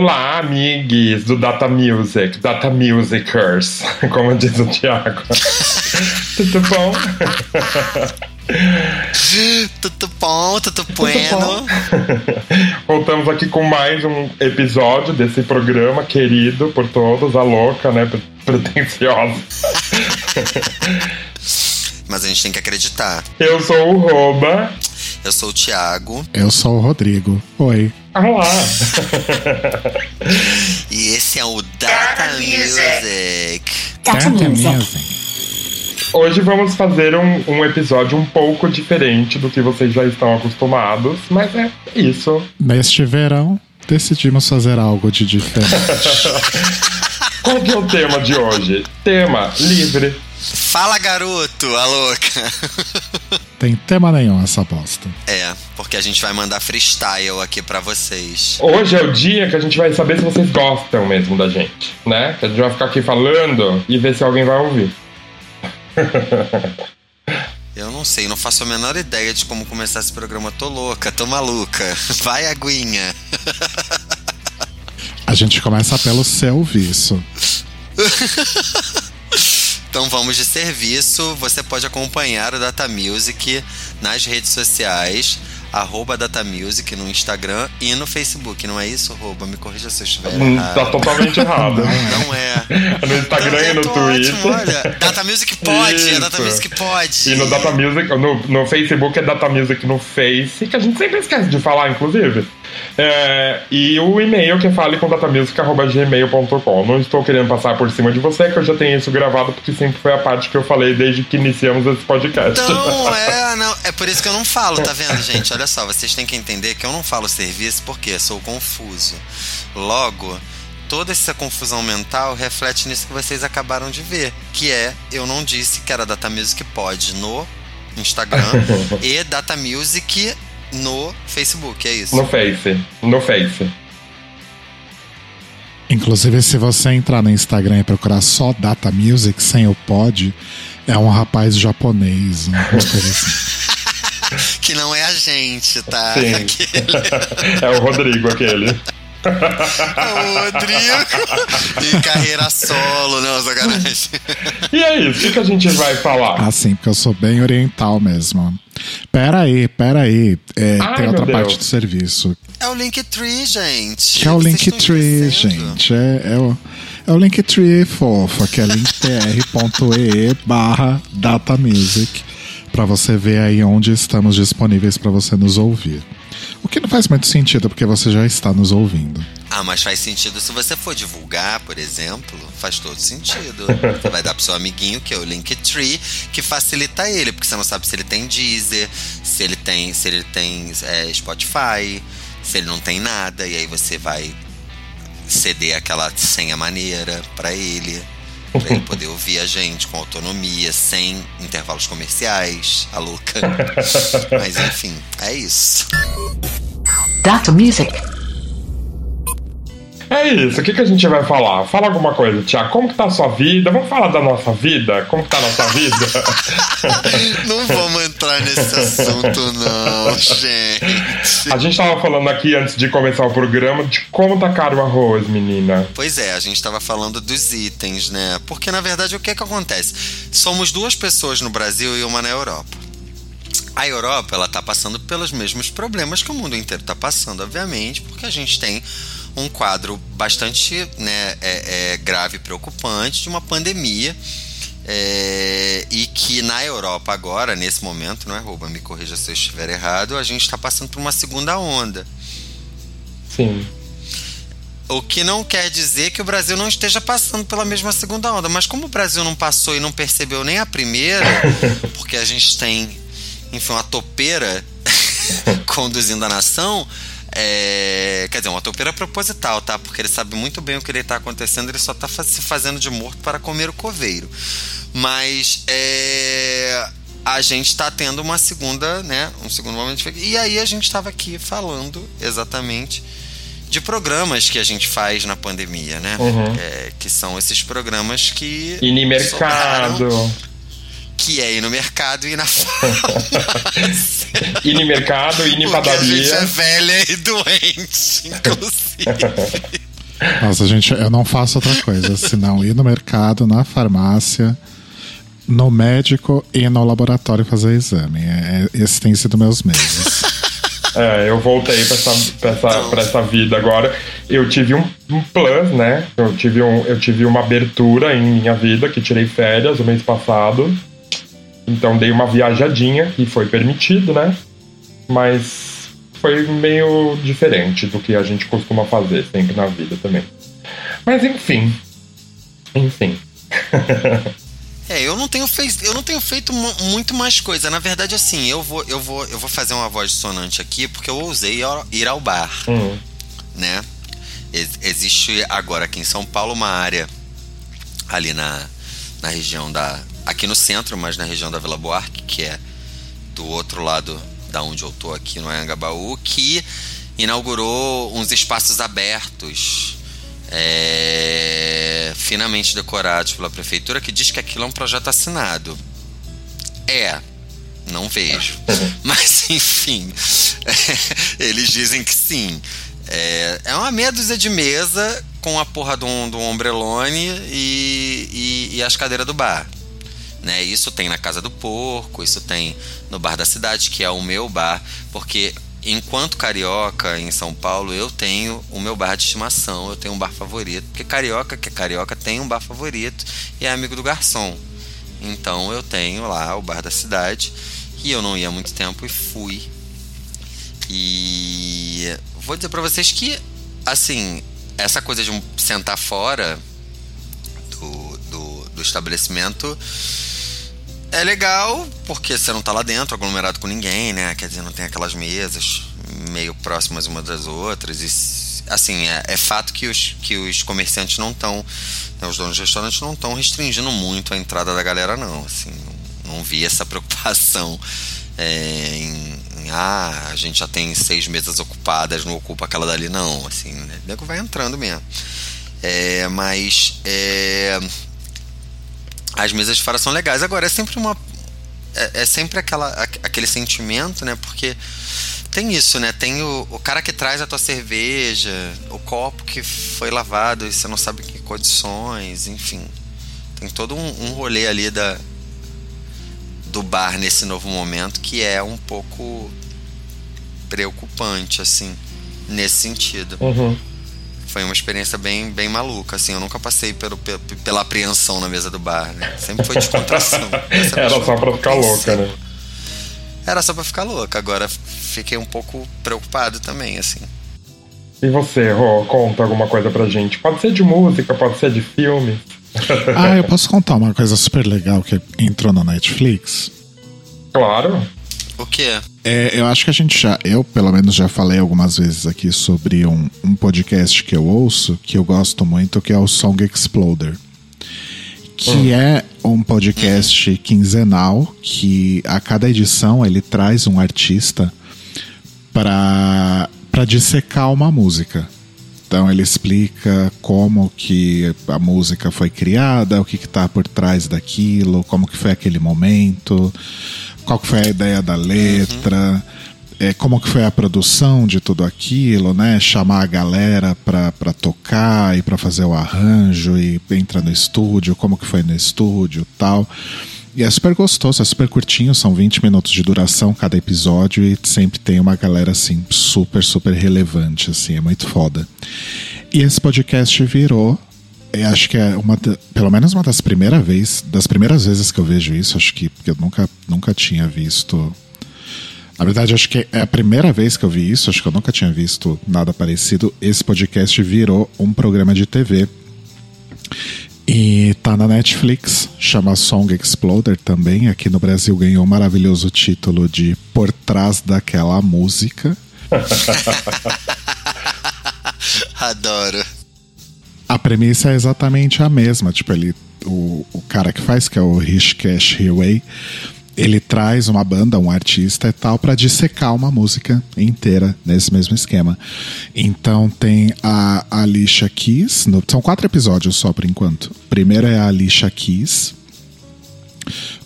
Olá, amigos do Data Music, Data Musicers, como diz o Thiago. Tudo bom? tudo bom, tudo bueno. Voltamos aqui com mais um episódio desse programa querido por todos, a louca, né? Pretenciosa. Mas a gente tem que acreditar. Eu sou o Roba. Eu sou o Thiago. Eu sou o Rodrigo. Oi. Olá! e esse é o Data, Music. Data, Music. Hoje vamos fazer um, um, episódio um pouco diferente do que vocês já estão acostumados, mas é isso. Neste verão, decidimos fazer algo de diferente. Qual que é o tema de hoje? Tema livre. Fala, garoto, a louca. Tem tema nenhum essa bosta. É, porque a gente vai mandar freestyle aqui para vocês. Hoje é o dia que a gente vai saber se vocês gostam mesmo da gente, né? Que a gente vai ficar aqui falando e ver se alguém vai ouvir. Eu não sei, não faço a menor ideia de como começar esse programa. Tô louca, tô maluca. Vai, aguinha. A gente começa pelo serviço. Então vamos de serviço. Você pode acompanhar o Data Music nas redes sociais arroba Datamusic no Instagram e no Facebook, não é isso, Arroba? Me corrija se eu estiver hum, errado. Tá totalmente errado. Não é. no Instagram e no Twitter. Ótimo, olha, Datamusic pode, isso. é Datamusic pode. E no Datamusic, no, no Facebook é Datamusic no Face, que a gente sempre esquece de falar, inclusive. É, e o e-mail que é fale com datamusic.gmail.com. Não estou querendo passar por cima de você, que eu já tenho isso gravado, porque sempre foi a parte que eu falei desde que iniciamos esse podcast. Não, é, não, é por isso que eu não falo, tá vendo, gente? Olha só, vocês têm que entender que eu não falo serviço porque sou confuso. Logo, toda essa confusão mental reflete nisso que vocês acabaram de ver, que é eu não disse que era Data Music Pod no Instagram e Data Music no Facebook, é isso? No Face. No Face. Inclusive, se você entrar no Instagram e procurar só Data Music sem o pod, é um rapaz japonês, uma coisa assim. que não é a gente, tá? Sim. é o Rodrigo aquele. o Rodrigo e carreira solo, não, sacanagem. E é isso, o que, que a gente vai falar? Ah, sim, porque eu sou bem oriental mesmo. Pera aí, pera aí. É, Ai, tem outra parte do serviço. É o Linktree, gente. Que é o Linktree, gente. É, é o. É o Linktree fofa, que é linktr.ee barra datamusic, para você ver aí onde estamos disponíveis para você nos ouvir. O que não faz muito sentido porque você já está nos ouvindo. Ah, mas faz sentido se você for divulgar, por exemplo, faz todo sentido. Você vai dar pro seu amiguinho, que é o Linktree, que facilita ele, porque você não sabe se ele tem Deezer, se ele tem, se ele tem é, Spotify, se ele não tem nada, e aí você vai ceder aquela senha maneira para ele. Pra ele poder ouvir a gente com autonomia, sem intervalos comerciais, a louca. Mas enfim, é isso. Data Music. É isso, o que, que a gente vai falar? Fala alguma coisa, Tiago. Como que tá a sua vida? Vamos falar da nossa vida? Como que tá a nossa vida? não vamos entrar nesse assunto, não, gente. A gente tava falando aqui antes de começar o programa de como tá caro o arroz, menina. Pois é, a gente tava falando dos itens, né? Porque na verdade o que é que acontece? Somos duas pessoas no Brasil e uma na Europa. A Europa, ela tá passando pelos mesmos problemas que o mundo inteiro tá passando, obviamente, porque a gente tem um quadro bastante né, é, é, grave e preocupante de uma pandemia. É, e que na Europa agora, nesse momento, não é rouba, me corrija se eu estiver errado, a gente está passando por uma segunda onda. Sim. O que não quer dizer que o Brasil não esteja passando pela mesma segunda onda, mas como o Brasil não passou e não percebeu nem a primeira, porque a gente tem, enfim, uma topeira conduzindo a nação, é, quer dizer, uma topeira proposital, tá? Porque ele sabe muito bem o que ele está acontecendo, ele só está se fazendo de morto para comer o coveiro. Mas é, a gente está tendo uma segunda, né? Um segundo momento. E aí a gente estava aqui falando exatamente de programas que a gente faz na pandemia, né? Uhum. É, que são esses programas que. E no mercado. Que é ir no mercado e ir na farmácia. ir no mercado, ir em Porque a padaria. gente é velha e doente, inclusive. Nossa, gente, eu não faço outra coisa senão ir no mercado, na farmácia, no médico e no laboratório fazer exame. É, é- esse tem sido meus meses. É, eu voltei pra essa, pra essa, pra essa vida agora. Eu tive um, um plus, né? Eu tive, um, eu tive uma abertura em minha vida, que tirei férias o mês passado. Então dei uma viajadinha, que foi permitido, né? Mas foi meio diferente do que a gente costuma fazer sempre na vida também. Mas enfim. Enfim. É, eu não tenho feito, eu não tenho feito mu- muito mais coisa. Na verdade, assim, eu vou, eu vou, eu vou fazer uma voz dissonante aqui porque eu ousei ir ao- bar, Hum. né? Ex- existe agora aqui em São Paulo uma área ali na, na região da, aqui no centro, mas na região da Vila Buarque, que é do outro lado da onde eu tô aqui no Anhangabaú, que inaugurou uns espaços abertos é, finamente decorados pela prefeitura, que diz que aquilo é um projeto assinado. É, não vejo. Mas enfim, eles dizem que sim. É, é uma meia dúzia de mesa com a porra um, de um ombrelone e, e, e as cadeiras do bar. Né? Isso tem na Casa do Porco, isso tem no Bar da Cidade, que é o meu bar, porque enquanto carioca em São Paulo, eu tenho o meu bar de estimação, eu tenho um bar favorito, porque carioca que é carioca tem um bar favorito e é amigo do garçom. Então eu tenho lá o Bar da Cidade e eu não ia há muito tempo e fui. E vou dizer pra vocês que assim, essa coisa de um sentar fora do, do, do estabelecimento é legal, porque você não tá lá dentro, aglomerado com ninguém, né? Quer dizer, não tem aquelas mesas meio próximas umas das outras. E, assim, é, é fato que os, que os comerciantes não estão, os donos de restaurantes não estão restringindo muito a entrada da galera, não. Assim, não, não vi essa preocupação é, em, em, ah, a gente já tem seis mesas ocupadas, não ocupa aquela dali, não. Assim, né? O nego vai entrando mesmo. É, mas é, as mesas de fora são legais. Agora, é sempre uma. É, é sempre aquela, aquele sentimento, né? Porque tem isso, né? Tem o, o cara que traz a tua cerveja, o copo que foi lavado e você não sabe em que condições, enfim. Tem todo um, um rolê ali da, do bar nesse novo momento que é um pouco preocupante, assim, nesse sentido Uhum. Foi uma experiência bem, bem maluca, assim. Eu nunca passei pelo, pe- pela apreensão na mesa do bar, né? Sempre foi descontração. Era só pra ficar louca, né? Era só pra ficar louca. Agora fiquei um pouco preocupado também, assim. E você, Rô, conta alguma coisa pra gente. Pode ser de música, pode ser de filme. ah, eu posso contar uma coisa super legal que entrou na Netflix? Claro. O quê? É, eu acho que a gente já, eu pelo menos já falei algumas vezes aqui sobre um, um podcast que eu ouço, que eu gosto muito, que é o Song Exploder. Que é um podcast quinzenal que a cada edição ele traz um artista para para dissecar uma música. Então ele explica como que a música foi criada, o que está por trás daquilo, como que foi aquele momento, qual que foi a ideia da letra, é, como que foi a produção de tudo aquilo, né? Chamar a galera para tocar e para fazer o arranjo e entrar no estúdio, como que foi no estúdio tal. E é super gostoso, é super curtinho, são 20 minutos de duração cada episódio e sempre tem uma galera assim super, super relevante, assim, é muito foda. E esse podcast virou, eu acho que é uma, pelo menos uma das primeiras vezes, das primeiras vezes que eu vejo isso, acho que porque eu nunca, nunca tinha visto. Na verdade, acho que é a primeira vez que eu vi isso, acho que eu nunca tinha visto nada parecido. Esse podcast virou um programa de TV e tá na Netflix, chama Song Exploder também. Aqui no Brasil ganhou o maravilhoso título de Por Trás daquela Música. Adoro. A premissa é exatamente a mesma. Tipo, ele, o, o cara que faz, que é o Rishikesh Hirway, ele traz uma banda, um artista e tal, pra dissecar uma música inteira nesse mesmo esquema. Então tem a Alicia Keys, no- são quatro episódios só por enquanto. O primeiro é a Alicia Keys,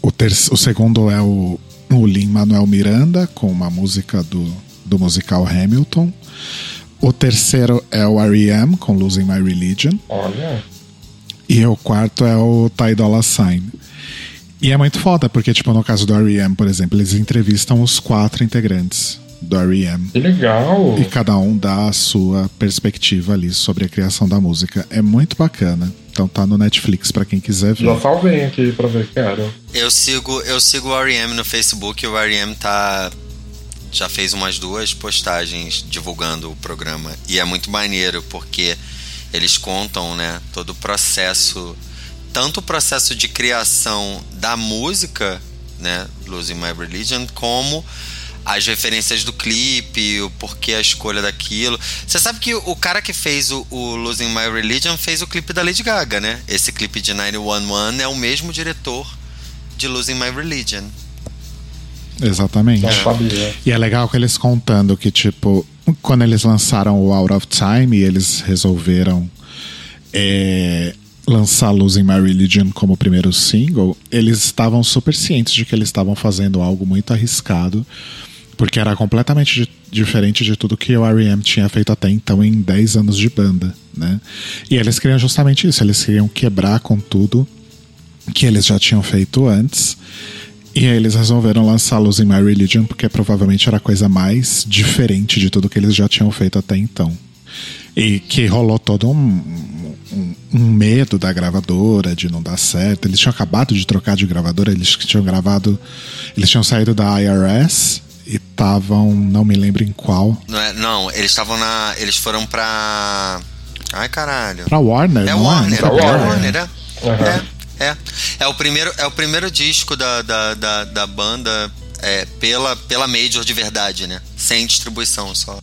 O, ter o segundo é o, o Lin-Manuel Miranda, com uma música do, do musical Hamilton. O terceiro é o R.E.M., com Losing My Religion. Olha. E o quarto é o Ty Dolla Sign. E é muito foda, porque, tipo, no caso do R.E.M., por exemplo, eles entrevistam os quatro integrantes do R.E.M. Que legal. E cada um dá a sua perspectiva ali sobre a criação da música. É muito bacana. Então tá no Netflix para quem quiser ver. Já salvei aqui pra ver, cara. Eu sigo, eu sigo o R.E.M. no Facebook e o R.E.M. tá já fez umas duas postagens divulgando o programa e é muito maneiro porque eles contam, né, todo o processo, tanto o processo de criação da música, né, Losing My Religion, como as referências do clipe, o porquê a escolha daquilo. Você sabe que o cara que fez o, o, Losing My Religion fez o clipe da Lady Gaga, né? Esse clipe de 911 é o mesmo diretor de Losing My Religion. Exatamente. E é legal que eles contando que, tipo, quando eles lançaram o Out of Time e eles resolveram é, lançar Losing My Religion como primeiro single, eles estavam super cientes de que eles estavam fazendo algo muito arriscado, porque era completamente di diferente de tudo que o R.E.M. tinha feito até então em 10 anos de banda, né? E eles queriam justamente isso, eles queriam quebrar com tudo que eles já tinham feito antes. E aí eles resolveram lançar Losing My Religion porque provavelmente era a coisa mais diferente de tudo que eles já tinham feito até então. E que rolou todo um, um, um, medo da gravadora de não dar certo. Eles tinham acabado de trocar de gravadora, eles tinham gravado. Eles tinham saído da IRS e estavam. Não me lembro em qual. Não, é, não eles estavam na. Eles foram pra. Ai caralho. Pra Warner, é não Warner, é? Pra Warner. É Warner, é. Uhum. É, é. É o primeiro, é o primeiro disco da, da, da, da banda é, pela, pela Major de verdade, né? Sem distribuição só.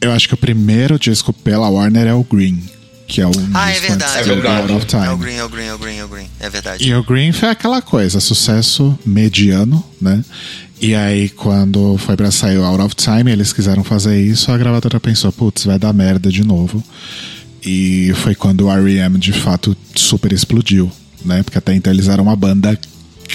Eu acho que o primeiro disco pela Warner é o Green. Que é o Ah, é disco verdade. É verdade. Out of Time. É o Green, é o Green, é o Green, é o Green. É verdade. E o Green foi aquela coisa, sucesso mediano, né? E aí, quando foi pra sair o Out of Time, eles quiseram fazer isso, a gravadora pensou, putz, vai dar merda de novo. E foi quando o R.E.M. de fato super explodiu, né? Porque até então eles eram uma banda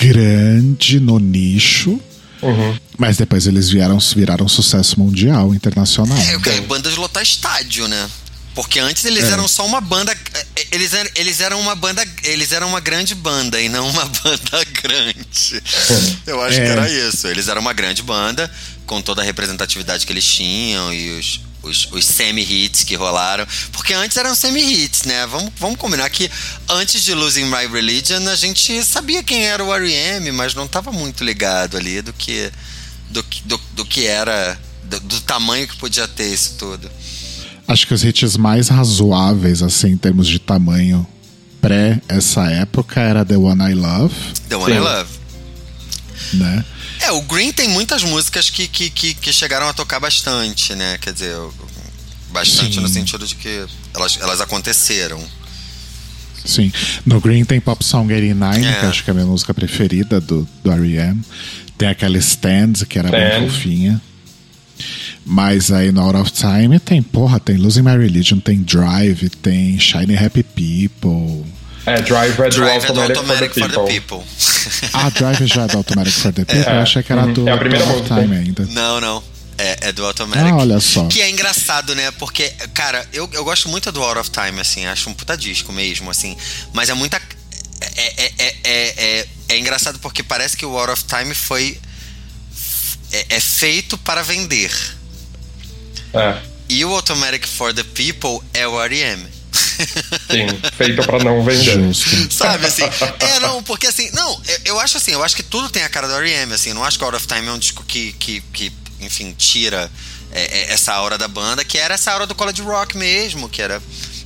grande no nicho, Uhum. mas depois eles vieram, viraram sucesso mundial, internacional. É, eu quero banda de lotar estádio, né? Porque antes eles É. eram só uma banda. Eles eram, eles eram uma banda. Eles eram uma grande banda e não uma banda grande. Eu acho É. que era isso. Eles eram uma grande banda, com toda a representatividade que eles tinham e os, os, os semi-hits que rolaram. Porque antes eram semi-hits, né? Vamos, vamos combinar que antes de Losing My Religion, a gente sabia quem era o R.E.M., mas não estava muito ligado ali do que, do, que- do, do que era. Do, do tamanho que podia ter isso tudo. Acho que os hits mais razoáveis, assim, em termos de tamanho pré essa época era The One I Love, The One I Sim. Love. né? É, o Green tem muitas músicas que, que, que, que chegaram a tocar bastante, né? Quer dizer, bastante Sim. no sentido de que elas, elas aconteceram. Sim. No Green tem Pop Song 89, É. que acho que é a minha música preferida do, do R.E.M. Tem aquela Stand, que era bem fofinha. Mas aí no Out of Time tem, porra, tem Losing My Religion, tem Drive, tem Shiny Happy People. É, Drive é do Drive é do Automatic, Automatic for the People. People. Ah, Drive já é do Automatic for the People. É. Eu achei que era do, É a primeira do. Time ainda. Não, não. É, é do Automatic. Ah, olha só. Que é engraçado, né? Porque, cara, eu, eu gosto muito do Out of Time, assim. Acho um puta disco mesmo, assim. Mas é muita. É, é, é, é, é, é engraçado porque parece que o Out of Time foi. É, é feito para vender. É, E o Automatic for the People é o R.E.M. sim. Feito pra não vender. Justo. Sabe, assim? É, não, porque assim, não, eu, eu acho assim, eu acho que tudo tem a cara do R.E.M., assim, não acho que Out of Time é um disco que, que, que enfim, tira é, é, essa aura da banda, que era essa aura do college rock mesmo, que era,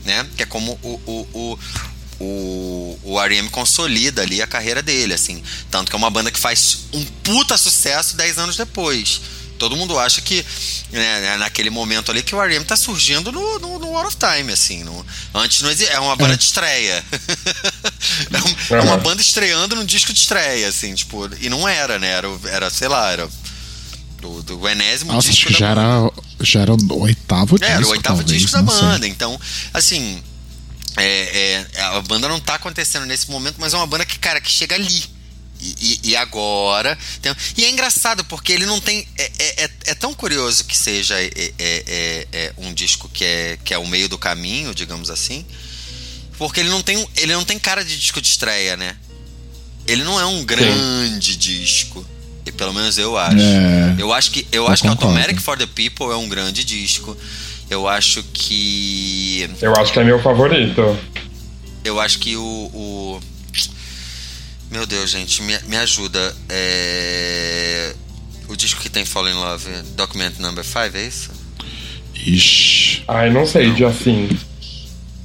né, que é como o, o, o o, o R.E.M. consolida ali a carreira dele, assim. Tanto que é uma banda que faz um puta sucesso 10 anos depois. Todo mundo acha que, né, naquele momento ali, que o R.E.M. tá surgindo no, no, no Out of Time, assim. no- antes não existia. É uma banda de estreia. é, um- é uma banda estreando num disco de estreia, assim, tipo. E não era, né? Era, era sei lá, era do, do enésimo Nossa, acho disco já banda. era, já era o oitavo disco. É, era o oitavo talvez, disco da não sei. banda. Então, assim, é, é, a banda não tá acontecendo nesse momento, mas é uma banda que, cara, que chega ali. E, e, e agora. Tem, e é engraçado, porque ele não tem. É, é, é, é tão curioso que seja é, é, é, um disco que é, que é o meio do caminho, digamos assim. Porque ele não tem, ele não tem cara de disco de estreia, né? Ele não é um grande Sim. disco. E pelo menos eu acho. É, eu acho que, eu, eu acho que Automatic for the People é um grande disco. Eu acho que. Eu acho que é meu favorito. Eu acho que o. o... Meu Deus, gente, me, me ajuda. É... O disco que tem Fall in Love, Document Number 5, é isso? Ixi. Ai, não sei, de assim.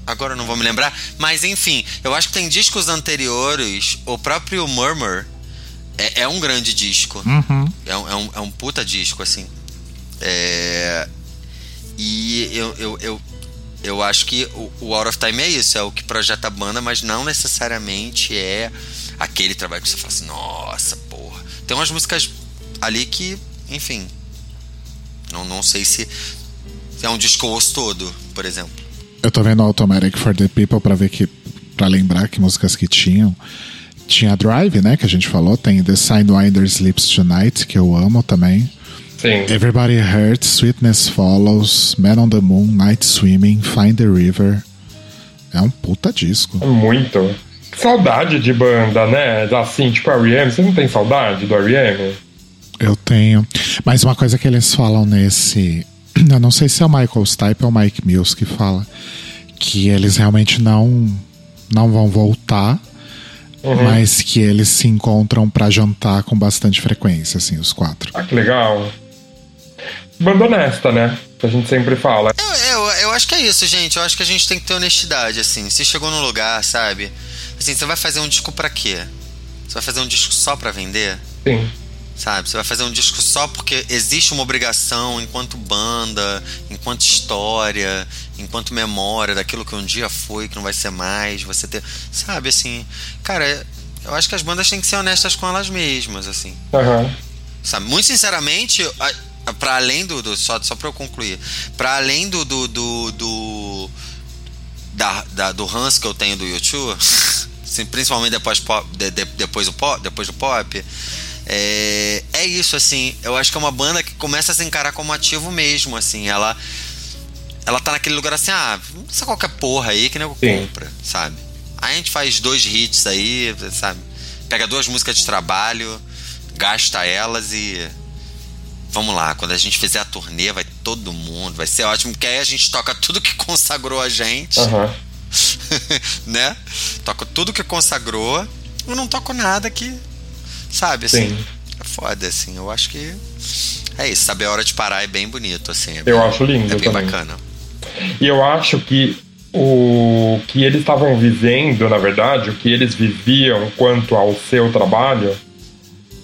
Agora eu não vou me lembrar. Mas enfim, eu acho que tem discos anteriores. O próprio Murmur é, é um grande disco. Uhum. É, um, é, um, é um puta disco, assim. É... E eu, eu, eu, eu acho que o, o Out of Time é isso, é o que projeta a banda, mas não necessariamente é aquele trabalho que você fala assim, nossa, porra. Tem umas músicas ali que, enfim. Não, não sei se é um disco osso todo, por exemplo. Eu tô vendo Automatic for the People para ver que. para lembrar que músicas que tinham. Tinha Drive, né? Que a gente falou. Tem The Sidewinder Sleeps Tonight, que eu amo também. Sim. Everybody Hurts, Sweetness Follows, Man on the Moon, Night Swimming, Find the River. É um puta disco. É muito. Saudade de banda, né? Assim, tipo a R.E.M. Você não tem saudade do R.E.M.? Eu tenho. Mas uma coisa que eles falam nesse eu não sei se é o Michael Stipe ou o Mike Mills que fala que eles realmente não não vão voltar, uhum. mas que eles se encontram para jantar com bastante frequência, assim, os quatro. Ah, que legal. Banda honesta, né? Que a gente sempre fala. Eu, eu, eu acho que é isso, gente. Eu acho que a gente tem que ter honestidade, assim. Se chegou num lugar, sabe? Assim, você vai fazer um disco para quê? Você vai fazer um disco só para vender? Sim sabe? Você vai fazer um disco só porque existe uma obrigação enquanto banda, enquanto história, enquanto memória daquilo que um dia foi, que não vai ser mais, você ter, sabe assim, cara, eu acho que as bandas têm que ser honestas com elas mesmas, assim. Uhum. Sabe? Muito sinceramente, para além do, do, só só para eu concluir, para além do do, do, do da, da, do Hans que eu tenho do YouTube, principalmente depois pop, de, de, depois do pop, depois do pop é, é isso, assim. Eu acho que é uma banda que começa a se encarar como ativo mesmo, assim. Ela ela tá naquele lugar assim, ah, sei qualquer porra aí que nego compra, sabe? Aí a gente faz dois hits aí, sabe? Pega duas músicas de trabalho, gasta elas e. Vamos lá, quando a gente fizer a turnê, vai todo mundo, vai ser ótimo, porque aí a gente toca tudo que consagrou a gente. Uhum. né? Toca tudo que consagrou. Eu não toco nada que Sabe, assim. Sim. É foda, assim. Eu acho que. É isso, saber a hora de parar é bem bonito, assim. É eu bem, acho lindo. É bem também. bacana. E eu acho que o que eles estavam vivendo, na verdade, o que eles viviam quanto ao seu trabalho,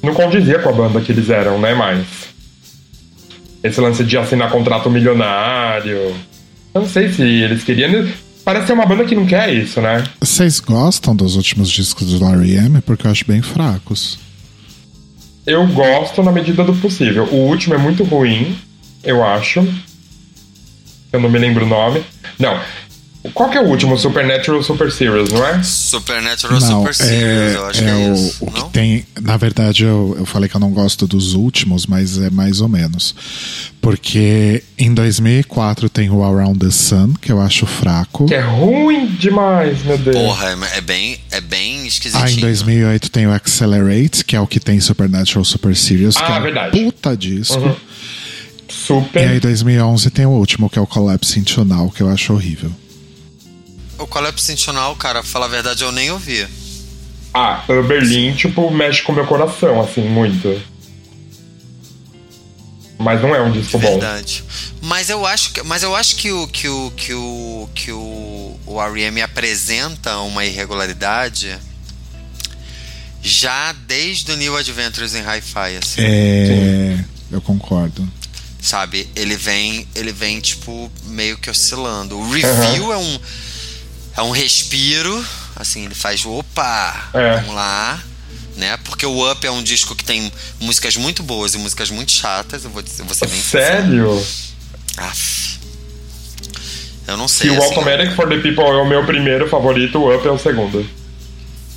não condizia com a banda que eles eram, né? Mais. Esse lance de assinar contrato milionário. Eu não sei se eles queriam. Parece ser uma banda que não quer isso, né? Vocês gostam dos últimos discos do R.E.M.? Porque eu acho bem fracos. Eu gosto na medida do possível. O último é muito ruim, eu acho. Eu não me lembro o nome. Não. Qual que é o último? Supernatural Super Series, não é? Supernatural não, Super Series, eu acho é que é o, isso. O que tem, na verdade, eu, eu falei que eu não gosto dos últimos, mas é mais ou menos. Porque em 2004 tem o Around the Sun, que eu acho fraco. Que é ruim demais, meu Deus. Porra, é, é bem, é bem esquisitinho. Ah, em 2008 tem o Accelerate, que é o que tem Supernatural Super Series, ah, que é verdade. puta disco. Uhum. Super. E aí, em 2011 tem o último, que é o Collapse Into Now, que eu acho horrível. O Collapse Into Now, cara, pra falar a verdade, eu nem ouvi. Ah, Berlim, tipo, mexe com o meu coração, assim, muito. Mas não é um disco bom. Verdade. Mas eu acho que, mas eu acho que o que o que o que o, o R.E.M. apresenta uma irregularidade já desde o New Adventures em Hi-Fi, assim. É, Sim. eu concordo. Sabe, ele vem, ele vem tipo meio que oscilando. O review uhum. é um é um respiro, assim, ele faz opa, é. vamos lá né? Porque o Up é um disco que tem músicas muito boas e músicas muito chatas, eu vou, eu vou ser bem Sério? Aff. Eu não sei. Se assim, o Automatic for the People é o meu primeiro favorito, o Up é o segundo.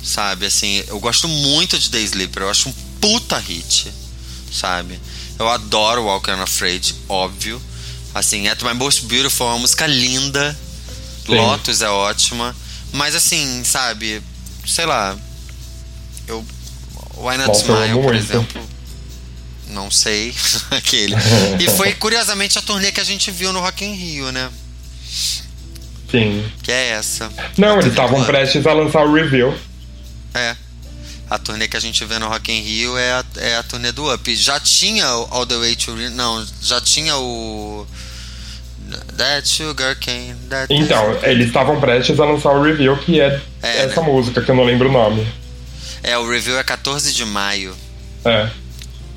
sabe? Assim, eu gosto muito de Day Sleeper, eu acho um puta hit, sabe? Eu adoro Walk Afraid, óbvio. Assim, At My Most Beautiful é uma música linda. Sim. Lotus é ótima. Mas assim, sabe, sei lá. Eu. Why Not Nossa, Smile, por exemplo. Não sei. Aquele. E foi, curiosamente, a turnê que a gente viu no Rock in Rio, né? Sim. Que é essa. Não, eles estavam prestes a lançar o review. É. A turnê que a gente vê no Rock in Rio é a, é a turnê do Up. Já tinha o All the Way to Não, já tinha o. That Sugar Cane. That então, eles estavam prestes a lançar o review, que é, é essa né? música, que eu não lembro o nome. É, o review é 14 de maio. É.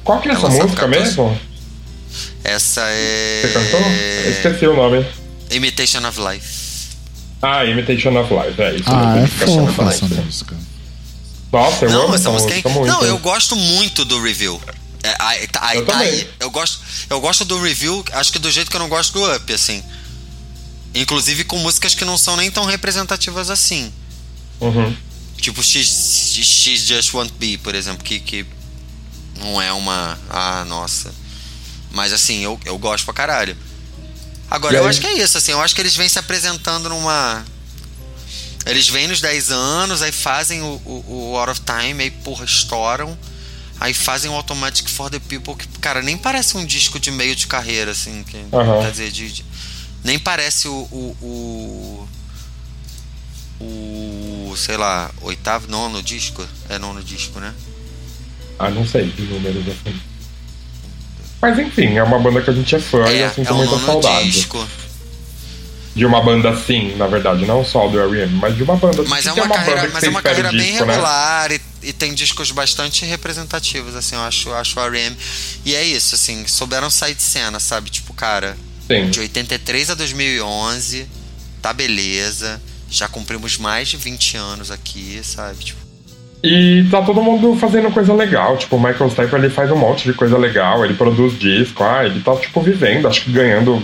Qual que é, é essa música 14... mesmo? Essa é. Você cantou? Eu esqueci o nome. Imitation of Life. Ah, Imitation of Life, é isso. Ah, é fofa essa música. Nossa, eu não, amo essa música, música muito. Não, eu gosto muito do review. É, aí, tá, aí, eu, tá aí, eu gosto eu gosto do review acho que do jeito que eu não gosto do up assim. Inclusive com músicas que não são nem tão representativas assim. Uhum. tipo X, X Just Won't Be por exemplo que, que não é uma ah nossa. Mas assim eu, eu gosto pra caralho. Agora eu acho que é isso assim eu acho que eles vêm se apresentando numa eles vêm nos 10 anos aí fazem o, o, o Out of Time aí porra estouram Aí fazem o Automatic for the People, que, cara, nem parece um disco de meio de carreira, assim. Que, uhum. Quer dizer, de, de, nem parece o, o, o, o. sei lá, oitavo, nono disco. É nono disco, né? Ah, não sei de números assim. Mas enfim, é uma banda que a gente é fã é, e eu sinto é muita saudade. Disco de uma banda assim, na verdade, não só do R.E.M., mas de uma banda assim. Mas é uma, carreira, mas é uma carreira bem disco, né? regular né? e, e, tem discos bastante representativos, assim, eu acho, eu acho o R.E.M. E é isso, assim, souberam sair de cena, sabe? Tipo, cara, Sim. de 83 a 2011, tá beleza, já cumprimos mais de 20 anos aqui, sabe? Tipo, e tá todo mundo fazendo coisa legal. Tipo, o Michael Stipe ele faz um monte de coisa legal, ele produz disco, ah, ele tá, tipo, vivendo, acho que ganhando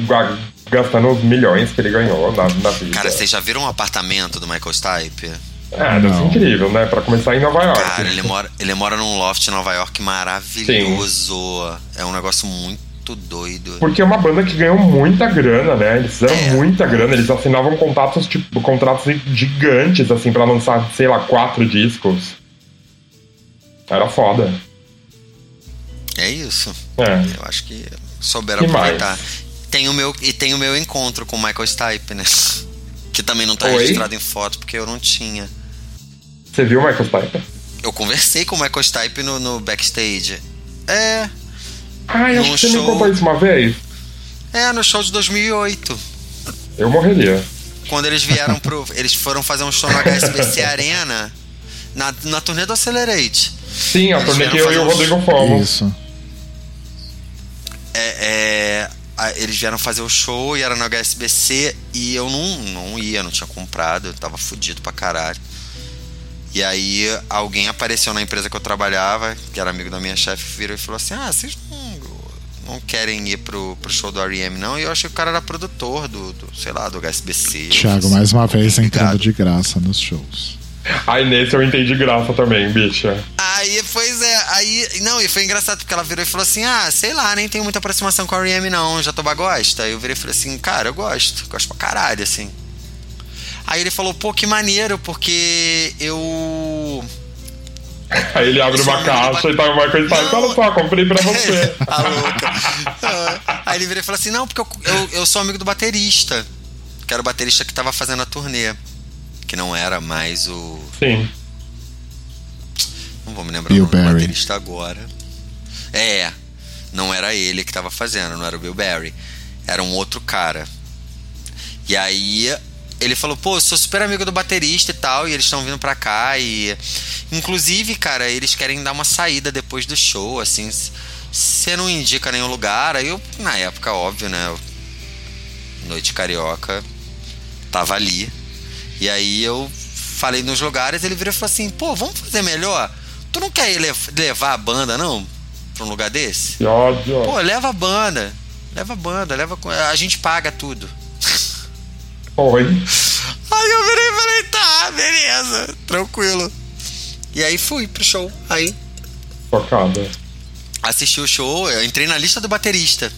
gastando os milhões que ele ganhou na, na vida. Cara, vocês já viram um apartamento do Michael Stipe? É, deve ser incrível, né? Pra começar em Nova York. Cara, ele mora, ele mora num loft em Nova York maravilhoso. Sim. É um negócio muito doido. Porque é uma banda que ganhou muita grana, né? Eles fizeram é. muita grana. Eles assinavam contratos, tipo, contratos gigantes, assim, para lançar, sei lá, quatro discos. Era foda. É isso. É. Eu acho que souberam que aproveitar. Mais? Tem o meu, e tem o meu encontro com o Michael Stipe, né? Que também não tá Oi? registrado em foto, porque eu não tinha. Você viu o Michael Stipe? Eu conversei com o Michael Stipe no, no backstage. É. Ah, eu acho que você me contou isso uma vez. É, no show de 2008. Eu morreria. Quando eles vieram pro. eles foram fazer um show no HSBC Arena. Na, na turnê do Accelerate. Sim, a turnê que eu e o Rodrigo fomos. Isso. É, é, eles vieram fazer o show e era no HSBC e eu não, não ia, não tinha comprado, eu tava fudido pra caralho. E aí alguém apareceu na empresa que eu trabalhava, que era amigo da minha chefe, virou e falou assim: Ah, vocês não, não querem ir pro, pro show do R.E.M. não? E eu achei que o cara era produtor do, do sei lá, do HSBC. Thiago, mais uma vez entrando de graça nos shows. Aí nesse eu entendi graça também, bicha. Aí, pois é, aí. Não, e foi engraçado porque ela virou e falou assim: ah, sei lá, nem tenho muita aproximação com a R.E.M. não, Jatoba gosta. Aí eu virei e falei assim: cara, eu gosto, gosto pra caralho, assim. Aí ele falou: pô, que maneiro, porque eu. Aí ele abre uma caixa e tá uma coisa e fala: olha só, comprei pra você. a louca. Aí ele virou e falou assim: não, porque eu, eu, eu sou amigo do baterista, que era o baterista que tava fazendo a turnê que não era mais o. Sim. Não vou me lembrar Bill o nome do baterista agora. É, não era ele que estava fazendo, não era o Bill Barry. Era um outro cara. E aí ele falou, pô, eu sou super amigo do baterista e tal, e eles estão vindo pra cá e. Inclusive, cara, eles querem dar uma saída depois do show, assim. Você não indica nenhum lugar. Aí eu, na época, óbvio, né? Noite Carioca, tava ali. E aí eu falei nos lugares, ele virou e falou assim: pô, vamos fazer melhor? Tu não quer levar a banda, não? Pra um lugar desse? Óbvio. Pô, leva a banda. Leva a banda, leva. A gente paga tudo. Aí eu virei e falei, tá, beleza, tranquilo. E aí fui pro show. Aí Focada. assisti o show, eu entrei na lista do baterista.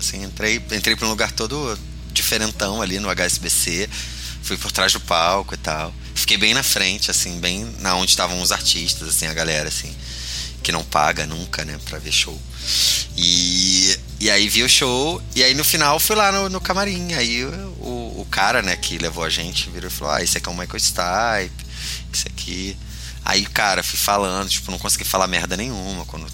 Assim, entrei, entrei pra um lugar todo diferentão ali no HSBC. Fui por trás do palco e tal. Fiquei bem na frente, assim, bem na onde estavam os artistas, assim, a galera, assim, que não paga nunca, né, pra ver show. E, e aí vi o show, e aí no final fui lá no, no camarim. Aí o, o cara, né, que levou a gente virou e falou: Ah, esse aqui é o Michael Stipe, esse aqui. Aí, cara, fui falando, tipo, não consegui falar merda nenhuma quando.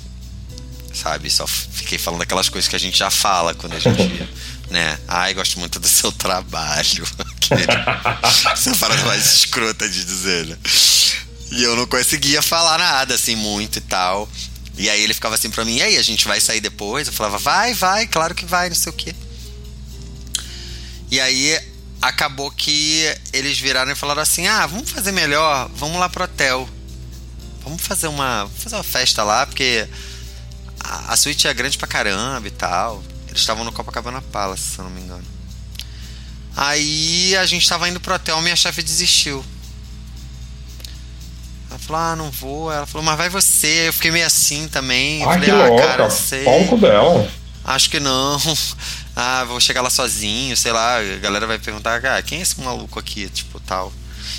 Sabe? Só fiquei falando aquelas coisas que a gente já fala quando a gente. né? Ai, gosto muito do seu trabalho. Essa parada mais escrota de dizer, né? E eu não conseguia falar nada, assim, muito e tal. E aí ele ficava assim pra mim, e aí, a gente vai sair depois? Eu falava, vai, vai, claro que vai, não sei o quê. E aí acabou que eles viraram e falaram assim: ah, vamos fazer melhor, vamos lá pro hotel. Vamos fazer uma, vamos fazer uma festa lá, porque a, a suíte é grande pra caramba e tal. Eles estavam no Copacabana Palace, se eu não me engano. Aí a gente tava indo pro hotel, minha chefe desistiu. Ela falou, ah, não vou. Ela falou, mas vai você. Eu fiquei meio assim também. Eu Ah, falei, que ah, louca. cara, sei. Palco dela. Acho que não. Ah, vou chegar lá sozinho, sei lá. A galera vai perguntar, ah, quem é esse maluco aqui? Tipo, tal.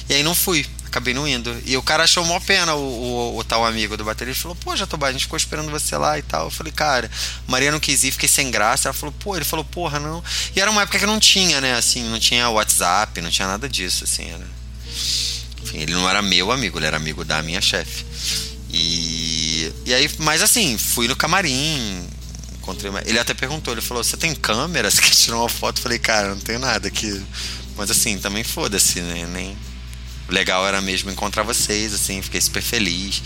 E aí não fui. Acabei não indo. E o cara achou mó pena, o, o, o tal amigo do bateria. Ele falou, pô, Jatobá, a gente ficou esperando você lá e tal. Eu falei, cara, Maria não quis ir, fiquei sem graça. Ela falou, pô, ele falou, porra, não. E era uma época que não tinha, né, assim, não tinha WhatsApp, não tinha nada disso, assim, era. Enfim, ele não era meu amigo, ele era amigo da minha chefe. E, e aí, mas assim, fui no camarim, encontrei. Ele até perguntou, ele falou: Você tem câmera? Você quer tirar uma foto? Eu falei, cara, não tenho nada aqui. Mas assim, também foda-se, né? Nem. O legal era mesmo encontrar vocês, assim, fiquei super feliz.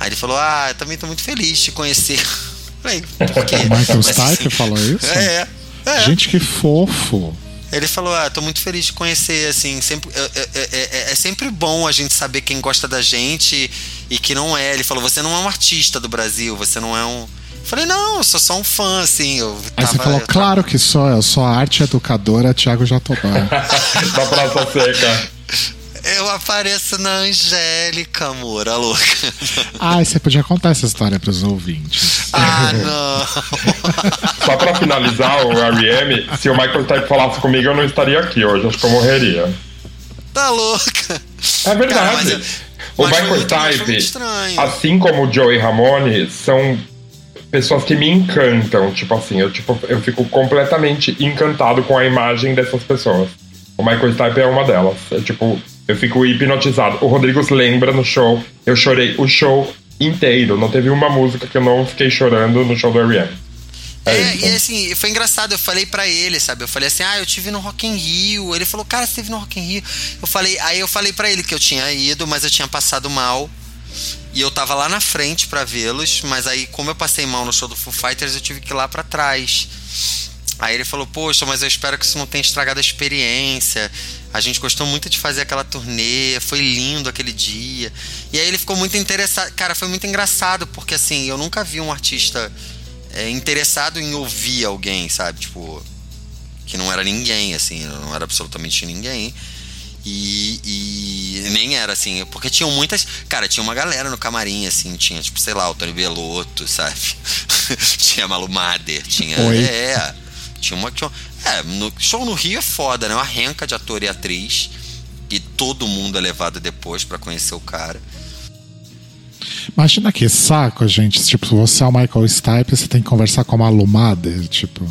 Aí ele falou: Ah, eu também tô muito feliz de te conhecer. Eu Falei, por quê? Michael Mas, Stipe falou isso? É, é. Gente, que fofo. Ele falou: Ah, tô muito feliz de conhecer, assim, sempre, é, é- é- é sempre bom a gente saber quem gosta da gente e que não é. Ele falou: Você não é um artista do Brasil, você não é um. Eu falei: Não, eu sou só um fã, assim. Eu Aí você tava- falou, eu claro que sou, eu sou a arte educadora Thiago Jatobá. da Praça Seca. Eu apareço na Angélica, amor, a louca. ah, você podia contar essa história pros ouvintes. Ah, não. Só pra finalizar o R.E.M., se o Michael Stipe falasse comigo, eu não estaria aqui hoje. Acho que eu morreria. Tá louca. É verdade. Cara, mas eu- o Michael Stipe, assim como o Joey Ramone, são pessoas que me encantam. Tipo assim, eu, tipo, eu fico completamente encantado com a imagem dessas pessoas. O Michael Stipe é uma delas. É tipo, eu fico hipnotizado. O Rodrigo se lembra no show, eu chorei o show inteiro. Não teve uma música que eu não fiquei chorando no show do R.E.M. É, É, e assim, foi engraçado, eu falei pra ele, sabe? Eu falei assim, ah, eu tive no Rock in Rio. Ele falou, cara, você teve no Rock in Rio. Eu falei, aí eu falei pra ele que eu tinha ido, mas eu tinha passado mal. E eu tava lá na frente pra vê-los, mas aí, como eu passei mal no show do Foo Fighters, eu tive que ir lá pra trás. Aí ele falou, poxa, mas eu espero que isso não tenha estragado a experiência. A gente gostou muito de fazer aquela turnê, foi lindo aquele dia. E aí ele ficou muito interessado. Cara, foi muito engraçado, porque assim, eu nunca vi um artista é, interessado em ouvir alguém, sabe? Tipo, que não era ninguém, assim, não era absolutamente ninguém. E, e nem era assim, porque tinham muitas. Cara, tinha uma galera no camarim, assim, tinha, tipo, sei lá, o Tony Belotto, sabe? tinha Malu Mader, tinha. Oi. É, tinha uma. Tinha, é, no, show no Rio é foda, né? Uma renca de ator e atriz. E todo mundo é levado depois pra conhecer o cara. Imagina que saco, gente. Tipo, você é o Michael Stipe, você tem que conversar com uma Lumader, tipo.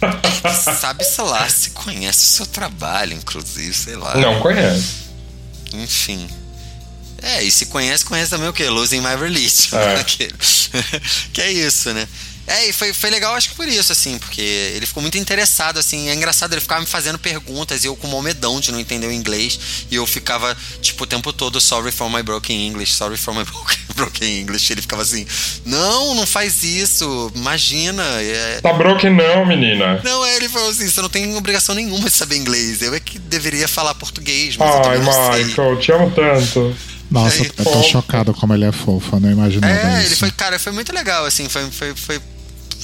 Sabe, sei lá, se conhece o seu trabalho, inclusive, sei lá. Não conhece. Enfim. É, e se conhece, conhece também o quê? Losing My Release. É. que, que é isso, né? É, e foi, foi legal, acho que por isso, assim, porque ele ficou muito interessado, assim. É engraçado, ele ficava me fazendo perguntas e eu com momedão de não entender o inglês. E eu ficava, tipo, o tempo todo, sorry for my broken English, sorry for my broken, English. Ele ficava assim, não, não faz isso, imagina. É, Tá broken não, menina. não, é, ele falou assim: você não tem obrigação nenhuma de saber inglês. Eu é que deveria falar português, mas eu Ai, sei. Michael, te amo tanto. Nossa, Aí, eu tô fofo. chocado como ele é fofo, eu não imaginava É, isso. ele foi, cara, foi muito legal, assim, foi, foi, foi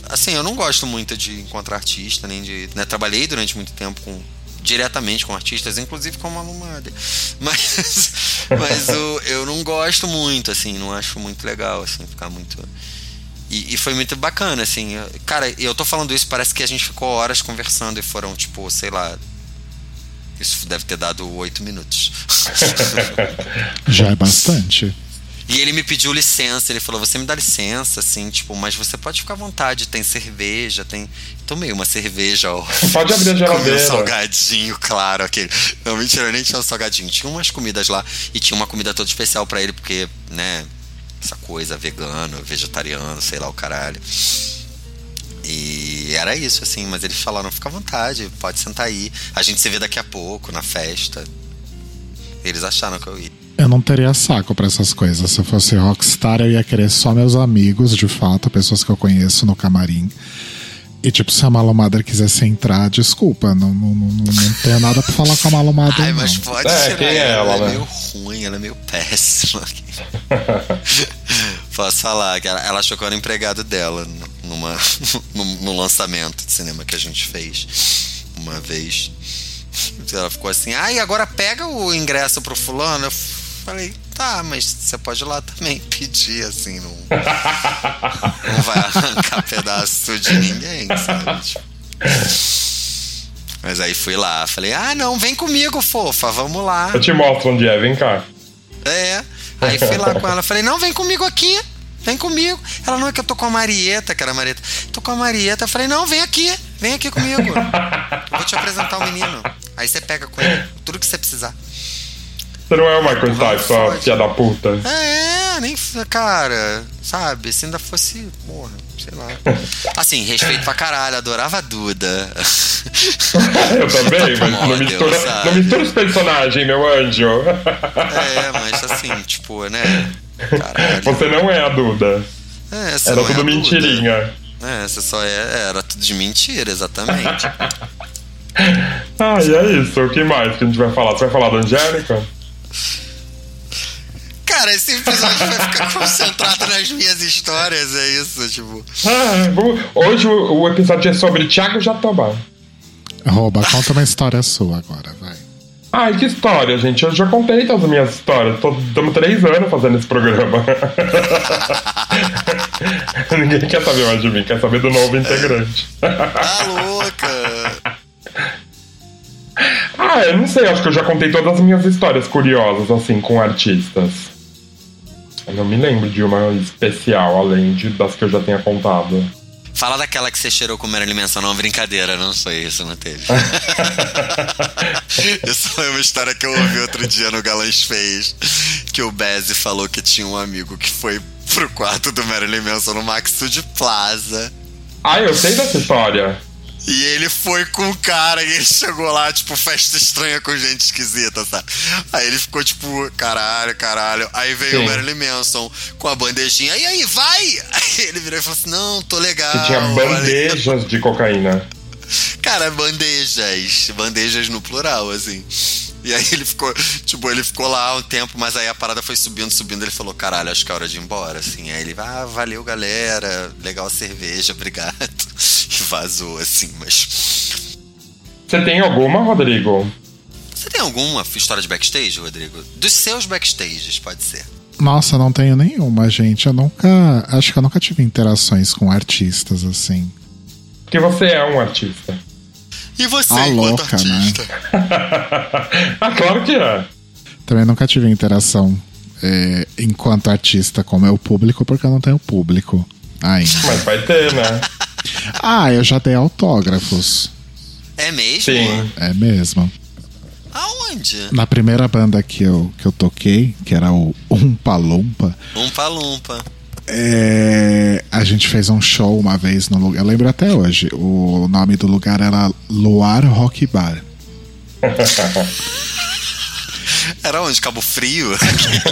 assim, eu não gosto muito de encontrar artista, nem de, né, trabalhei durante muito tempo com diretamente com artistas, inclusive com uma Mader. Mas, mas eu, eu não gosto muito, assim, não acho muito legal, assim, ficar muito. E, e, foi muito bacana, assim. Cara, eu tô falando isso, parece que a gente ficou horas conversando e foram, tipo, sei lá. Isso deve ter dado oito minutos. Já é bastante. E ele me pediu licença, ele falou: Você me dá licença, assim, tipo, mas você pode ficar à vontade, tem cerveja, tem. Tomei uma cerveja, ó. Pode abrir a geladeira. um salgadinho, claro, aquele. Não, mentira, nem tinha um salgadinho. Tinha umas comidas lá e tinha uma comida toda especial para ele, porque, né, essa coisa vegano, vegetariano, sei lá o caralho. E era isso, assim, mas eles falaram: Fica à vontade, pode sentar aí. A gente se vê daqui a pouco na festa. Eles acharam que eu ia. Eu não teria saco para essas coisas. Se eu fosse rockstar, eu ia querer só meus amigos, de fato, pessoas que eu conheço no camarim. E, tipo, se a Malomada quisesse entrar, desculpa, não, não, não, não tenho nada pra falar com a Malomada. Ai, não. mas pode É, tirar quem é ela, ela, ela é né? meio ruim, ela é meio péssima. Posso falar que ela, ela achou que eu era empregado dela numa, no, no lançamento de cinema que a gente fez uma vez. Ela ficou assim, ah, e agora pega o ingresso pro fulano. Eu falei, tá, mas você pode ir lá também pedir, assim, não, não vai arrancar pedaço de ninguém, sabe? Tipo. Mas aí fui lá, falei, ah, não, vem comigo, fofa, vamos lá. Eu te mostro onde é, vem cá. É. Aí fui lá com ela, falei, não, vem comigo aqui. Vem comigo. Ela, não é que eu tô com a Marieta, que era a Marieta. Tô com a Marieta. Eu falei, não, vem aqui. Vem aqui comigo. Eu vou te apresentar o menino. Aí você pega com ele tudo que você precisar. Você não é o Michael Stipe, sua filha da puta. É, nem. Cara, sabe? Se ainda fosse. Porra, sei lá. Assim, respeito pra caralho, adorava a Duda. Eu também, mas não mistura, sabe? não mistura os personagens, meu anjo. É, mas assim, tipo, né? Caralho. Você não é a Duda. É, Era é tudo Duda. mentirinha. É, você só é. Era tudo de mentira, exatamente. Ah, e é isso. O que mais que a gente vai falar? Você vai falar da Angélica? Cara, esse episódio vai ficar concentrado nas minhas histórias, é isso, tipo. Ah, hoje o, o episódio é sobre Thiago Jatobá. Rouba, conta uma história sua agora, vai. Ai, que história, gente. Eu já contei todas as minhas histórias. Estamos três anos fazendo esse programa. Ninguém quer saber mais de mim, quer saber do novo integrante. Tá louca! Ah, eu não sei, acho que eu já contei todas as minhas histórias curiosas, assim, com artistas. Eu não me lembro de uma especial, além de, das que eu já tenha contado. Fala daquela que você cheirou com Marilyn Manson, não, brincadeira, não foi isso, não teve. isso foi uma história que eu ouvi outro dia no Galãs Fez, que o Bezzi falou que tinha um amigo que foi pro quarto do Marilyn Manson no Maxud Plaza. Ah, eu sei dessa história. E ele foi com o cara e ele chegou lá, tipo, festa estranha com gente esquisita, sabe? Aí ele ficou tipo, caralho, caralho. Aí veio Sim. o Marilyn Manson com a bandejinha. E aí, vai! Aí ele virou e falou assim: Não, tô legal. Que tinha olha." bandejas de cocaína. Cara, bandejas. Bandejas no plural, assim. E aí ele ficou, tipo, ele ficou lá um tempo, mas aí a parada foi subindo, subindo. Ele falou, caralho, acho que é hora de ir embora, assim. Aí ele, ah, valeu, galera. Legal a cerveja, obrigado. E vazou, assim, mas. Você tem alguma, Rodrigo? Você tem alguma história de backstage, Rodrigo? Dos seus backstages, pode ser. Nossa, não tenho nenhuma, gente. Eu nunca. Acho que eu nunca tive interações com artistas assim. Porque você é um artista. E você, Ah, enquanto louca, artista? ah, claro que é. Também nunca tive interação é, enquanto artista com o meu público, porque eu não tenho público ainda. Mas vai ter, né? Ah, eu já dei autógrafos. É mesmo? Sim. É mesmo. Aonde? Na primeira banda que eu, que eu toquei, que era o Umpa Lumpa, Umpa Lumpa. É, a gente fez um show uma vez no lugar. Eu lembro até hoje. O nome do lugar era Luar Rock Bar. Era onde? Cabo Frio?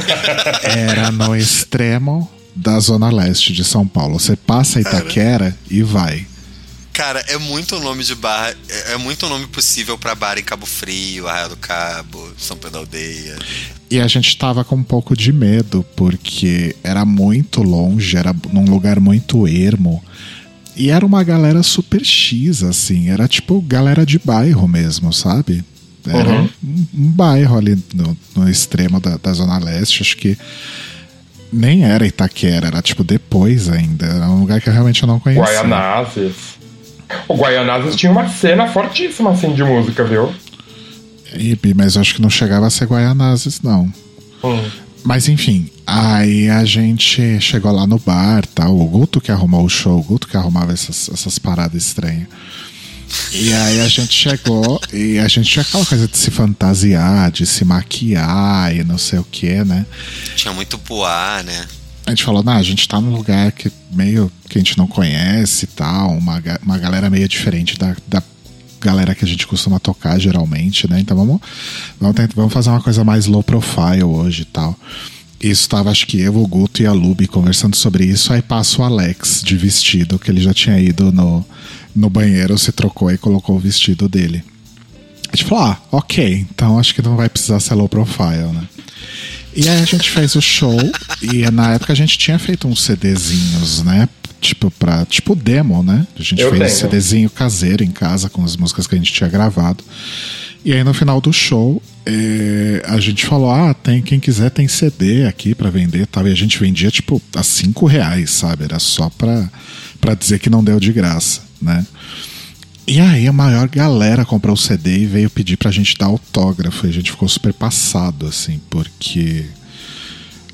Era no extremo da Zona Leste de São Paulo. Você passa Itaquera e vai. Cara, é muito nome de bar. É é muito nome possível pra bar em Cabo Frio, Arraial do Cabo, São Pedro da Aldeia. E a gente tava com um pouco de medo, porque era muito longe, era num lugar muito ermo. E era uma galera super X, assim. Era tipo galera de bairro mesmo, sabe? Era Uhum. um, um bairro ali no, no extremo da, da Zona Leste. Acho que nem era Itaquera, era tipo depois ainda. Era um lugar que eu realmente não conhecia. Guaianazes. O Guaianazes tinha uma cena fortíssima, assim, de música, viu? E, mas eu acho que não chegava a ser Guaianazes, não. Hum. Mas enfim, aí a gente chegou lá no bar tal. O Guto que arrumou o show, o Guto que arrumava essas, essas paradas estranhas. E aí a gente chegou e a gente tinha aquela coisa de se fantasiar, de se maquiar e não sei o que, né? Tinha muito poá, né? A gente falou, não, a gente tá num lugar que meio que a gente não conhece e tal, uma, uma galera meio diferente da, da galera que a gente costuma tocar geralmente, né? Então vamos, vamos, tentar- vamos fazer uma coisa mais low profile hoje e tal. Isso tava, acho que eu, o Guto e a Luby conversando sobre isso. Aí passa o Alex de vestido, que ele já tinha ido no, no banheiro, se trocou e colocou o vestido dele. A gente falou, ah, ok, então acho que não vai precisar ser low profile, né? E aí a gente fez o show e na época a gente tinha feito uns CDzinhos, né? Tipo, pra, tipo demo, né? A gente Eu fez tenho. esse CDzinho caseiro em casa com as músicas que a gente tinha gravado. E aí no final do show, eh, a gente falou: ah, tem quem quiser tem CD aqui pra vender e tal. E a gente vendia, tipo, a cinco reais, sabe? Era só pra, pra dizer que não deu de graça, né? E aí a maior galera comprou o CD e veio pedir pra gente dar autógrafo. E a gente ficou super passado, assim, porque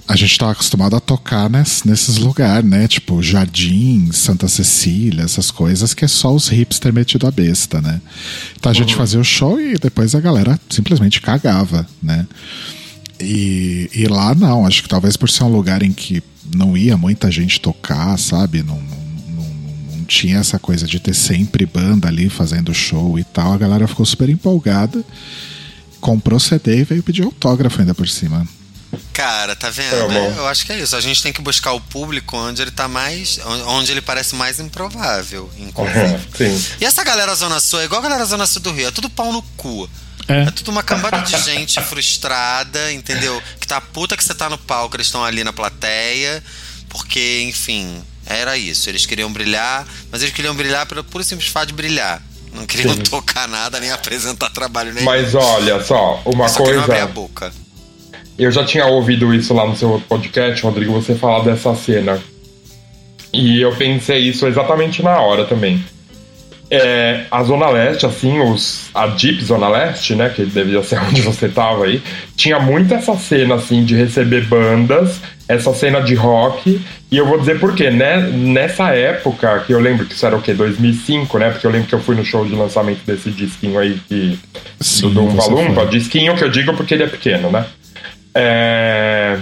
a gente tava acostumado a tocar nes- nesses lugares, né? Tipo, Jardim, Santa Cecília, essas coisas que é só os hipster metido a besta, né? Então a gente fazia o show e depois a galera simplesmente cagava, né? E, e lá não, acho que talvez por ser um lugar em que não ia muita gente tocar, sabe? Não tinha essa coisa de ter sempre banda ali fazendo show e tal. A galera ficou super empolgada, comprou CD e veio pedir autógrafo ainda por cima. Cara, tá vendo? É, bom. eu acho que é isso. A gente tem que buscar o público onde ele tá mais. onde ele parece mais improvável, inclusive. Sim. E essa galera Zona Sul é igual a galera Zona Sul do Rio, é tudo pau no cu. É. É tudo uma cambada de gente frustrada, entendeu? Que tá puta que você tá no palco, eles estão ali na plateia, porque, enfim, era isso. Eles queriam brilhar, mas eles queriam brilhar pelo puro e simples fato de brilhar. Não queriam Sim. tocar nada, nem apresentar trabalho nenhum. Mas olha só, uma Só queriam abrir a coisa. boca. Eu já tinha ouvido isso lá no seu outro podcast, Rodrigo, você falar dessa cena. E eu pensei isso exatamente na hora também. É, a Zona Leste, assim, os, a Deep Zona Leste, né, que devia ser onde você tava aí, tinha muito essa cena, assim, de receber bandas, essa cena de rock, e eu vou dizer por quê, né, nessa época, que eu lembro que isso era o quê, 2005, né, porque eu lembro que eu fui no show de lançamento desse disquinho aí, que, Sim, do Dum você Palumpa, foi. disquinho que eu digo porque ele é pequeno, né, é,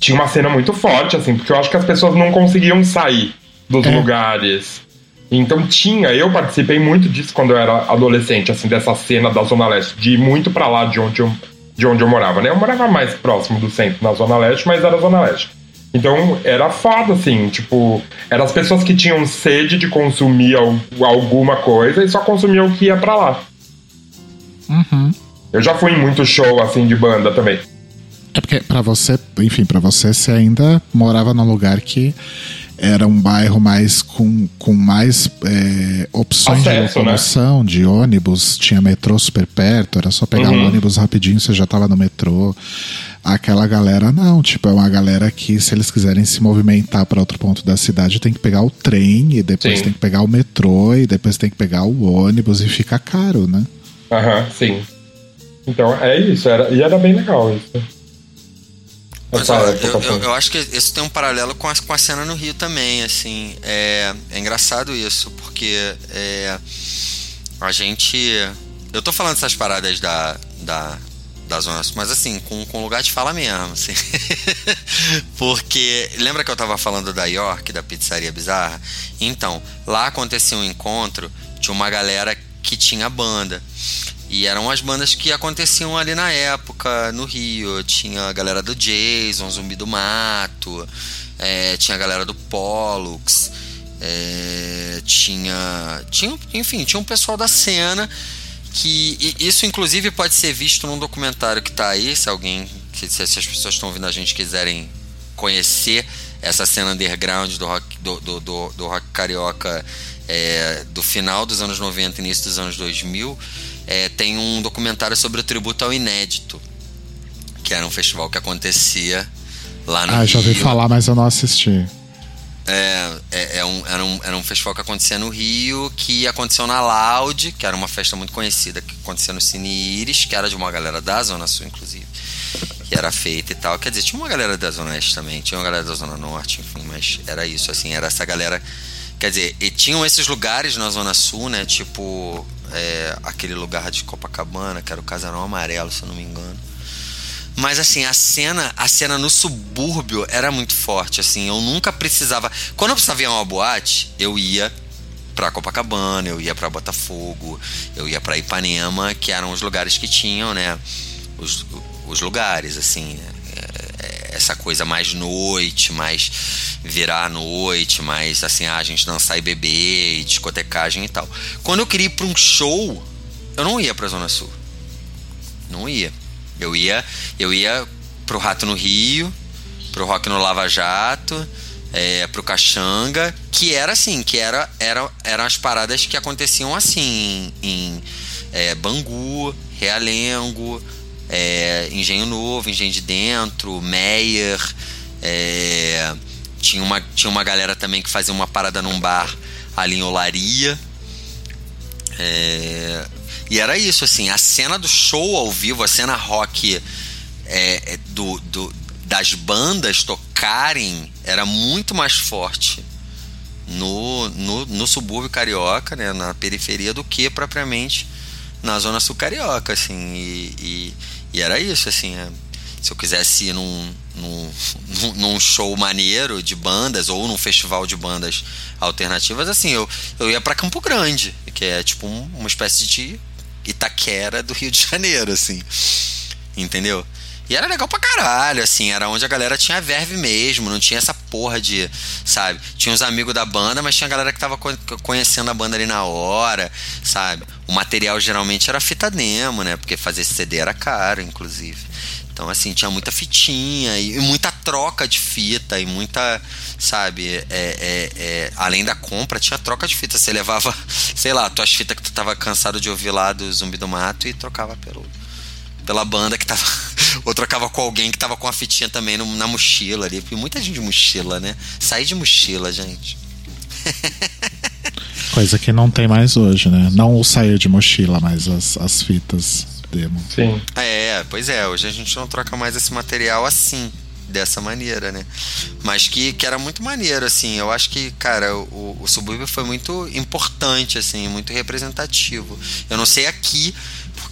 tinha uma cena muito forte, assim, porque eu acho que as pessoas não conseguiam sair dos É. lugares. Então tinha, eu participei muito disso quando eu era adolescente, assim, dessa cena da Zona Leste, de ir muito pra lá de onde eu, de onde eu morava, né? Eu morava mais próximo do centro, na Zona Leste, mas era Zona Leste. Então era foda, assim, tipo, eram as pessoas que tinham sede de consumir al- alguma coisa e só consumiam o que ia pra lá. Eu já fui em muito show, assim, de banda também. É porque pra você, enfim, pra você, você ainda morava num lugar que era um bairro mais com, com mais é, opções de Acesso, locomoção, de ônibus, tinha metrô super perto, era só pegar um ônibus rapidinho, você já tava no metrô. Aquela galera não, tipo, é uma galera que se eles quiserem se movimentar para outro ponto da cidade, tem que pegar o trem e depois Sim. tem que pegar o metrô e depois tem que pegar o ônibus e fica caro, né? Aham, sim. Então é isso, era, e era bem legal isso. Mas Essa ó, época, eu, eu, eu acho que isso tem um paralelo com a, com a cena no Rio também, assim. É, é engraçado isso, porque é, a gente. Eu tô falando essas paradas da, da, da Zona Sul, mas assim, com, com lugar de fala mesmo, assim. porque. Lembra que eu tava falando da York, da pizzaria bizarra? Então, lá acontecia um encontro, tinha uma galera que tinha banda. E eram as bandas que aconteciam ali na época, no Rio. Tinha a galera do Jason, Zumbi do Mato, é, tinha a galera do Pollux, é, tinha, tinha. Enfim, tinha um pessoal da cena que. isso, inclusive, pode ser visto num documentário que tá aí, se alguém. Se, se as pessoas estão ouvindo a gente quiserem conhecer essa cena underground do rock, do, do, do, do rock carioca é, do final dos anos 90 início dos anos 2000, é, tem um documentário sobre o tributo ao inédito, que era um festival que acontecia lá no Ah, Rio. já ouvi falar, mas eu não assisti. É, é, é um, era, um, era um festival que acontecia no Rio, que aconteceu na Loud, que era uma festa muito conhecida, que acontecia no Cine Iris, que era de uma galera da Zona Sul, inclusive, que era feita e tal. Quer dizer, tinha uma galera da Zona Oeste também, tinha uma galera da Zona Norte, enfim, mas era isso, assim, era essa galera. Quer dizer, e tinham esses lugares na Zona Sul, né? Tipo, é, aquele lugar de Copacabana, que era o Casarão Amarelo, se eu não me engano. Mas assim, a cena, a cena no subúrbio era muito forte, assim, eu nunca precisava, quando eu precisava ir a uma boate, eu ia pra Copacabana, eu ia pra Botafogo, eu ia pra Ipanema, que eram os lugares que tinham, né, os, os lugares, assim, é, é, essa coisa mais noite, mais virar à noite, mais assim, ah, a gente dançar e beber, e discotecagem e tal. Quando eu queria ir pra um show, eu não ia pra Zona Sul. Não ia. Eu ia, eu ia pro Rato no Rio, pro Rock no Lava Jato, é, pro Caxanga, que era assim, que era, era, eram as paradas que aconteciam assim em é, Bangu, Realengo, é, Engenho Novo, Engenho de Dentro, Meyer, é, tinha, uma, tinha uma galera também que fazia uma parada num bar ali em Olaria. É, e era isso, assim, a cena do show ao vivo, a cena rock é, é, do, do, das bandas tocarem era muito mais forte no, no, no subúrbio carioca, né, na periferia, do que propriamente na zona sul carioca, assim, e, e, e era isso, assim, é, se eu quisesse ir num, num, num show maneiro de bandas ou num festival de bandas alternativas, assim, eu, eu ia para Campo Grande, que é tipo um, uma espécie de Itaquera do Rio de Janeiro, assim. Entendeu? E era legal pra caralho, assim, era onde a galera tinha verve mesmo, não tinha essa porra de, sabe? Tinha os amigos da banda, mas tinha a galera que tava conhecendo a banda ali na hora, sabe? O material geralmente era fita demo, né? Porque fazer CD era caro, inclusive. Então, assim, tinha muita fitinha e, muita troca de fita e muita, sabe, é, é, é, além da compra, tinha troca de fita. Você levava, sei lá, tuas fitas que tu tava cansado de ouvir lá do Zumbi do Mato e trocava pelo, pela banda que tava. ou trocava com alguém que tava com a fitinha também no, na mochila ali. Porque muita gente de mochila, né? Sair de mochila, gente. Coisa que não tem mais hoje, né? Não o sair de mochila, mas as, as fitas demo. Sim. É, pois é, hoje a gente não troca mais esse material assim, dessa maneira, né? Mas que, que era muito maneiro, assim. Eu acho que, cara, o, o subúrbio foi muito importante, assim, muito representativo. Eu não sei aqui,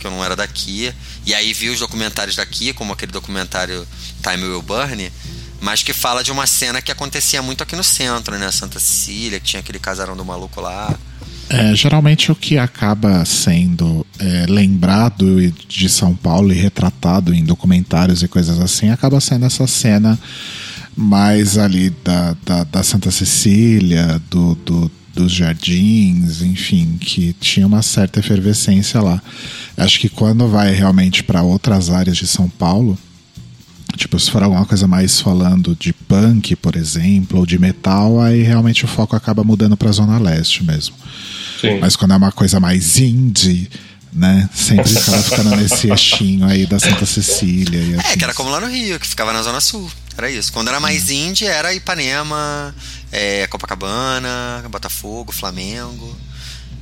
porque eu não era daqui. E aí vi os documentários daqui, como aquele documentário Time Will Burn, mas que fala de uma cena que acontecia muito aqui no centro, né? Santa Cecília, que tinha aquele casarão do maluco lá. É, geralmente o que acaba sendo é, lembrado de São Paulo e retratado em documentários e coisas assim acaba sendo essa cena mais ali da, da, da Santa Cecília, do, do, dos jardins, enfim, que tinha uma certa efervescência lá. Acho que quando vai realmente para outras áreas de São Paulo, tipo, se for alguma coisa mais falando de punk, por exemplo, ou de metal, aí realmente o foco acaba mudando para a Zona Leste mesmo. Sim. Mas quando é uma coisa mais indie, né? Sempre acaba ficando nesse eixinho aí da Santa Cecília. E É, que era como lá no Rio, que ficava na Zona Sul. Era isso. Quando era mais indie, era Ipanema, é, Copacabana, Botafogo, Flamengo.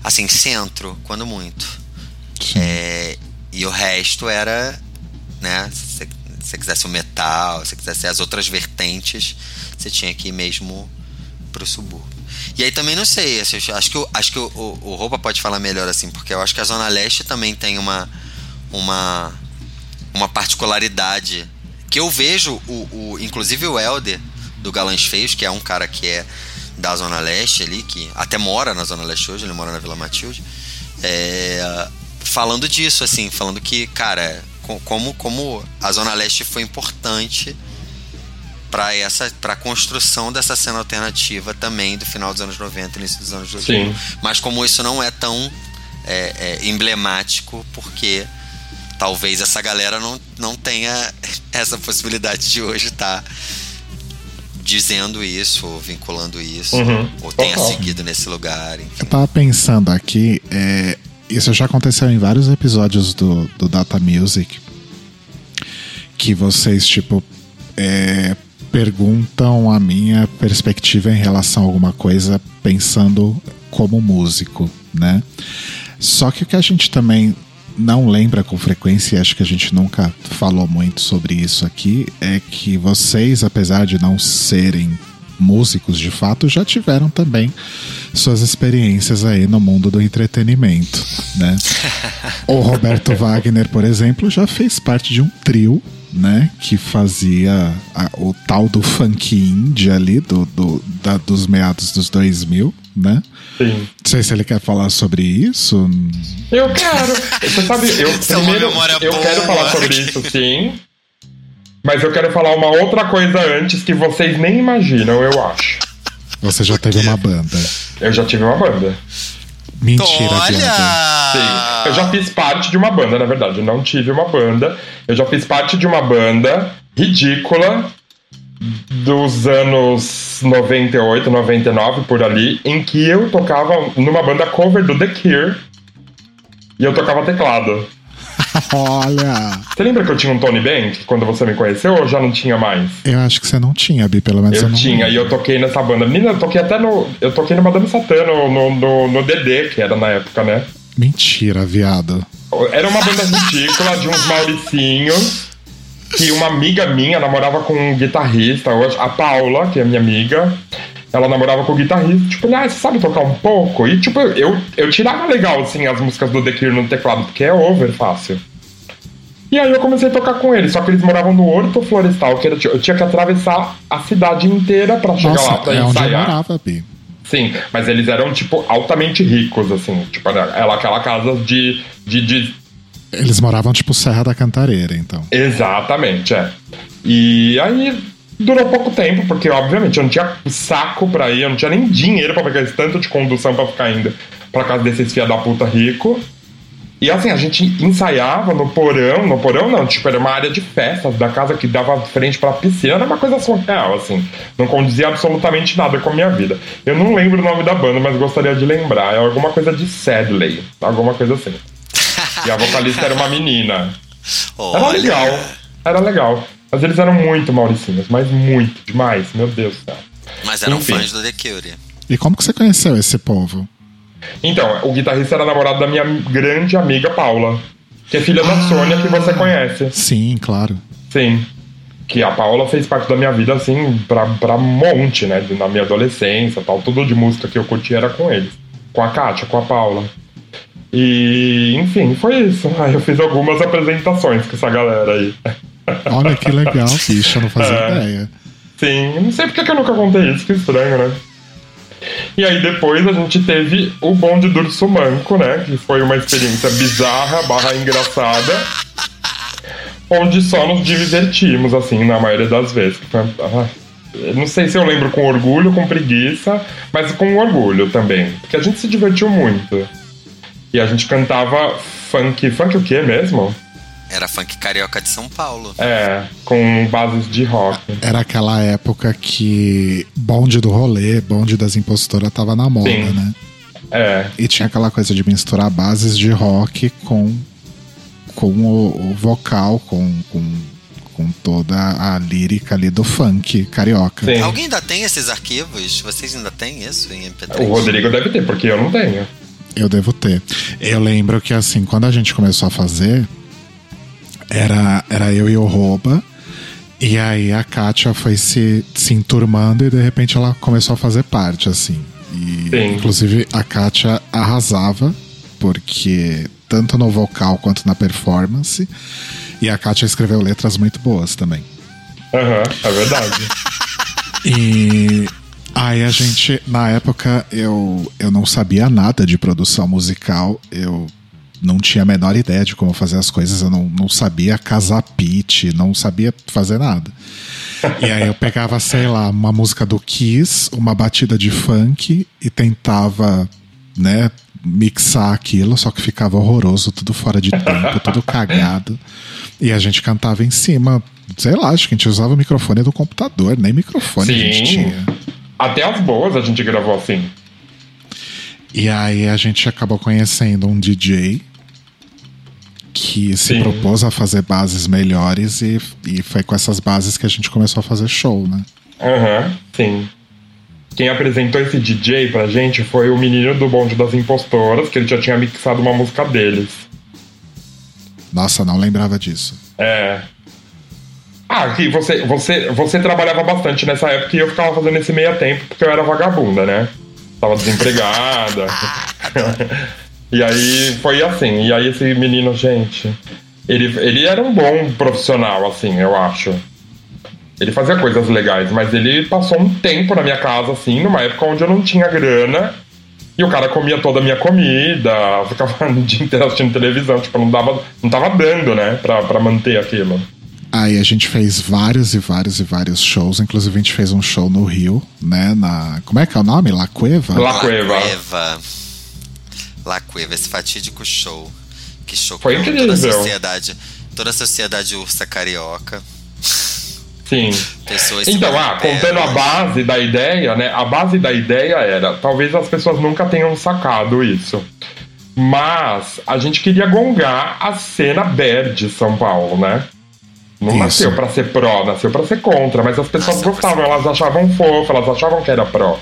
Assim, centro, quando muito. É, e o resto era, né? Se você quisesse o metal, se você quisesse as outras vertentes, você tinha que ir mesmo pro subúrbio. E aí também não sei, assim, acho que, o- acho que o, o, o Roupa pode falar melhor assim, porque eu acho que a Zona Leste também tem uma, uma, uma particularidade que eu vejo, o, o, inclusive o Helder do Galãs Feios, que é um cara que é da Zona Leste ali, que até mora na Zona Leste hoje, ele mora na Vila Matilde, é, falando disso, assim, falando que, cara, co- como, como a Zona Leste foi importante para essa para a construção dessa cena alternativa também do final dos anos 90 início dos anos 2000 Sim. mas como isso não é tão é, é, emblemático porque talvez essa galera não, não tenha essa possibilidade de hoje estar dizendo isso, ou vinculando isso, Uhum. ou tenha Total. seguido nesse lugar. enfim. Eu tava pensando aqui, é, isso já aconteceu em vários episódios do, do Data Music, que vocês, tipo, é, perguntam a minha perspectiva em relação a alguma coisa pensando como músico, né? Só que o que a gente também não lembra com frequência, e acho que a gente nunca falou muito sobre isso aqui, é que vocês, apesar de não serem músicos de fato, já tiveram também suas experiências aí no mundo do entretenimento, né? o Roberto Wagner, por exemplo, já fez parte de um trio, né? Que fazia a- o tal do funk indie ali, do, do- da- dos meados dos 2000, né? Sim. Não sei se ele quer falar sobre isso. Eu quero. Você sabe, eu é primeiro eu boa. quero falar sobre isso, sim. Mas eu quero falar uma outra coisa antes que vocês nem imaginam, eu acho. Você já teve uma banda. Eu já tive uma banda. Mentira. Olha! Sim. Eu já fiz parte de uma banda, na verdade. Eu não tive uma banda. Eu já fiz parte de uma banda ridícula dos anos 98, 99, por ali, em que eu tocava numa banda cover do The Cure. E eu tocava teclado. Olha, Você lembra que eu tinha um Tony Bank quando você me conheceu ou já não tinha mais? eu acho que você não tinha, Bi, pelo menos eu, Eu não tinha, e eu toquei nessa banda. Menina, eu toquei até no. Eu toquei no Madame Satã, no, no, no, no DD, que era na época, né? Mentira, viado. Era uma banda ridícula de uns Mauricinhos. Que uma amiga minha namorava com um guitarrista, hoje, a Paula, que é minha amiga. Ela namorava com o guitarrista, tipo, ah, você sabe tocar um pouco? E, tipo, eu, eu tirava legal, assim, as músicas do The Cure no teclado, porque é over fácil. E aí eu comecei a tocar com eles, só que eles moravam no Horto Florestal, que era, eu tinha que atravessar a cidade inteira pra chegar lá Nossa, pra é onde eu ensaiar. morava, Bi. Sim, mas eles eram, tipo, altamente ricos, assim. Tipo, era ela aquela casa de, de, de Eles moravam tipo Serra da Cantareira, então. Exatamente, é. E aí durou pouco tempo, porque obviamente eu não tinha saco pra ir, eu não tinha nem dinheiro pra pegar esse tanto de condução pra ficar indo pra casa desses filha da puta rico. E assim, a gente ensaiava no porão, no porão não, tipo, era uma área de festas da casa que dava frente pra piscina, era uma coisa surreal, assim. Não condizia absolutamente nada com a minha vida. Eu não lembro o nome da banda, mas gostaria de lembrar. É alguma coisa de Sadley, alguma coisa assim. E a vocalista era uma menina. Era Olha. legal. Era legal. Mas eles eram muito mauricinhos, mas muito, demais, meu Deus do céu. Mas eram Enfim. fãs do The Cure. E como que você conheceu esse povo? Então, o guitarrista era namorado da minha grande amiga Paula, que é filha da Sônia, que você conhece. Sim, claro. Sim. Que a Paula fez parte da minha vida, assim, pra, pra um monte, né? Na minha adolescência tal. Tudo de música que eu curti era com eles. Com a Kátia, com a Paula. E, enfim, foi isso. Aí eu fiz algumas apresentações com essa galera aí. Olha que legal, bicho, eu não fazia É. ideia. Sim, eu não sei porque que eu nunca contei isso, que estranho, né? E aí depois a gente teve o bonde do Urso Manco, né? Que foi uma experiência bizarra, barra engraçada. Onde só nos divertimos, assim, na maioria das vezes. Foi- ah, Não sei se eu lembro com orgulho, com preguiça, mas com orgulho também. Porque a gente se divertiu muito. E a gente cantava funk. Funk o quê mesmo? Era funk carioca de São Paulo. É, com bases de rock. Era aquela época que bonde do rolê, bonde das impostoras tava na moda, Sim. né? É, E tinha aquela coisa de misturar bases de rock com, com o, o vocal, com, com, com toda a lírica ali do funk carioca. sim. Alguém ainda tem esses arquivos? Vocês ainda têm isso em MP3? O Rodrigo deve ter, porque eu não tenho. Eu devo ter. Eu lembro que assim, quando a gente começou a fazer, era, era eu e o Roba. E aí a Kátia foi se, se enturmando e de repente ela começou a fazer parte, assim. E Sim. inclusive a Kátia arrasava, porque tanto no vocal quanto na performance. E a Kátia escreveu letras muito boas também. Aham, é verdade. E aí a gente, na época, eu, eu não sabia nada de produção musical, eu não tinha a menor ideia de como fazer as coisas, eu não, não sabia casar pitch, não sabia fazer nada. E aí eu pegava, sei lá, uma música do Kiss, uma batida de funk e tentava, né, mixar aquilo, só que ficava horroroso, tudo fora de tempo, tudo cagado. E a gente cantava em cima, sei lá, acho que a gente usava o microfone do computador, nem microfone a gente Sim. tinha. Até as boas a gente gravou assim. E aí a gente acabou conhecendo um DJ que se Sim. propôs a fazer bases melhores e, e foi com essas bases que a gente começou a fazer show, né? Aham, sim. Quem apresentou esse DJ pra gente foi o menino do bonde das impostoras, que ele já tinha mixado uma música deles. Nossa, não lembrava disso. É. Ah, que você, você, você trabalhava bastante nessa época e eu ficava fazendo esse meia tempo porque eu era vagabunda, né? Tava desempregada. e aí foi assim. E aí esse menino, gente, ele, ele era um bom profissional, assim, eu acho. Ele fazia coisas legais, mas ele passou um tempo na minha casa, assim, numa época onde eu não tinha grana. E o cara comia toda a minha comida, ficava o dia inteiro assistindo televisão, tipo, não dava, não tava dando, né, pra, pra manter aquilo. Aí a gente fez vários e vários e vários shows, inclusive a gente fez um show no Rio, né? Na. Como é que é o nome? La Cueva? La Cueva. Cueva. La Cueva, esse fatídico show. Que chocou Foi toda a incrível. sociedade. Toda a sociedade ursa carioca. Sim. Pessoas Então, ah, contando a base da ideia, né? A base da ideia era, talvez as pessoas nunca tenham sacado isso. Mas a gente queria gongar a cena bad de São Paulo, né? Não Isso. nasceu pra ser pró, nasceu pra ser contra, mas as pessoas pra gostavam, elas achavam fofo, elas achavam que era pró.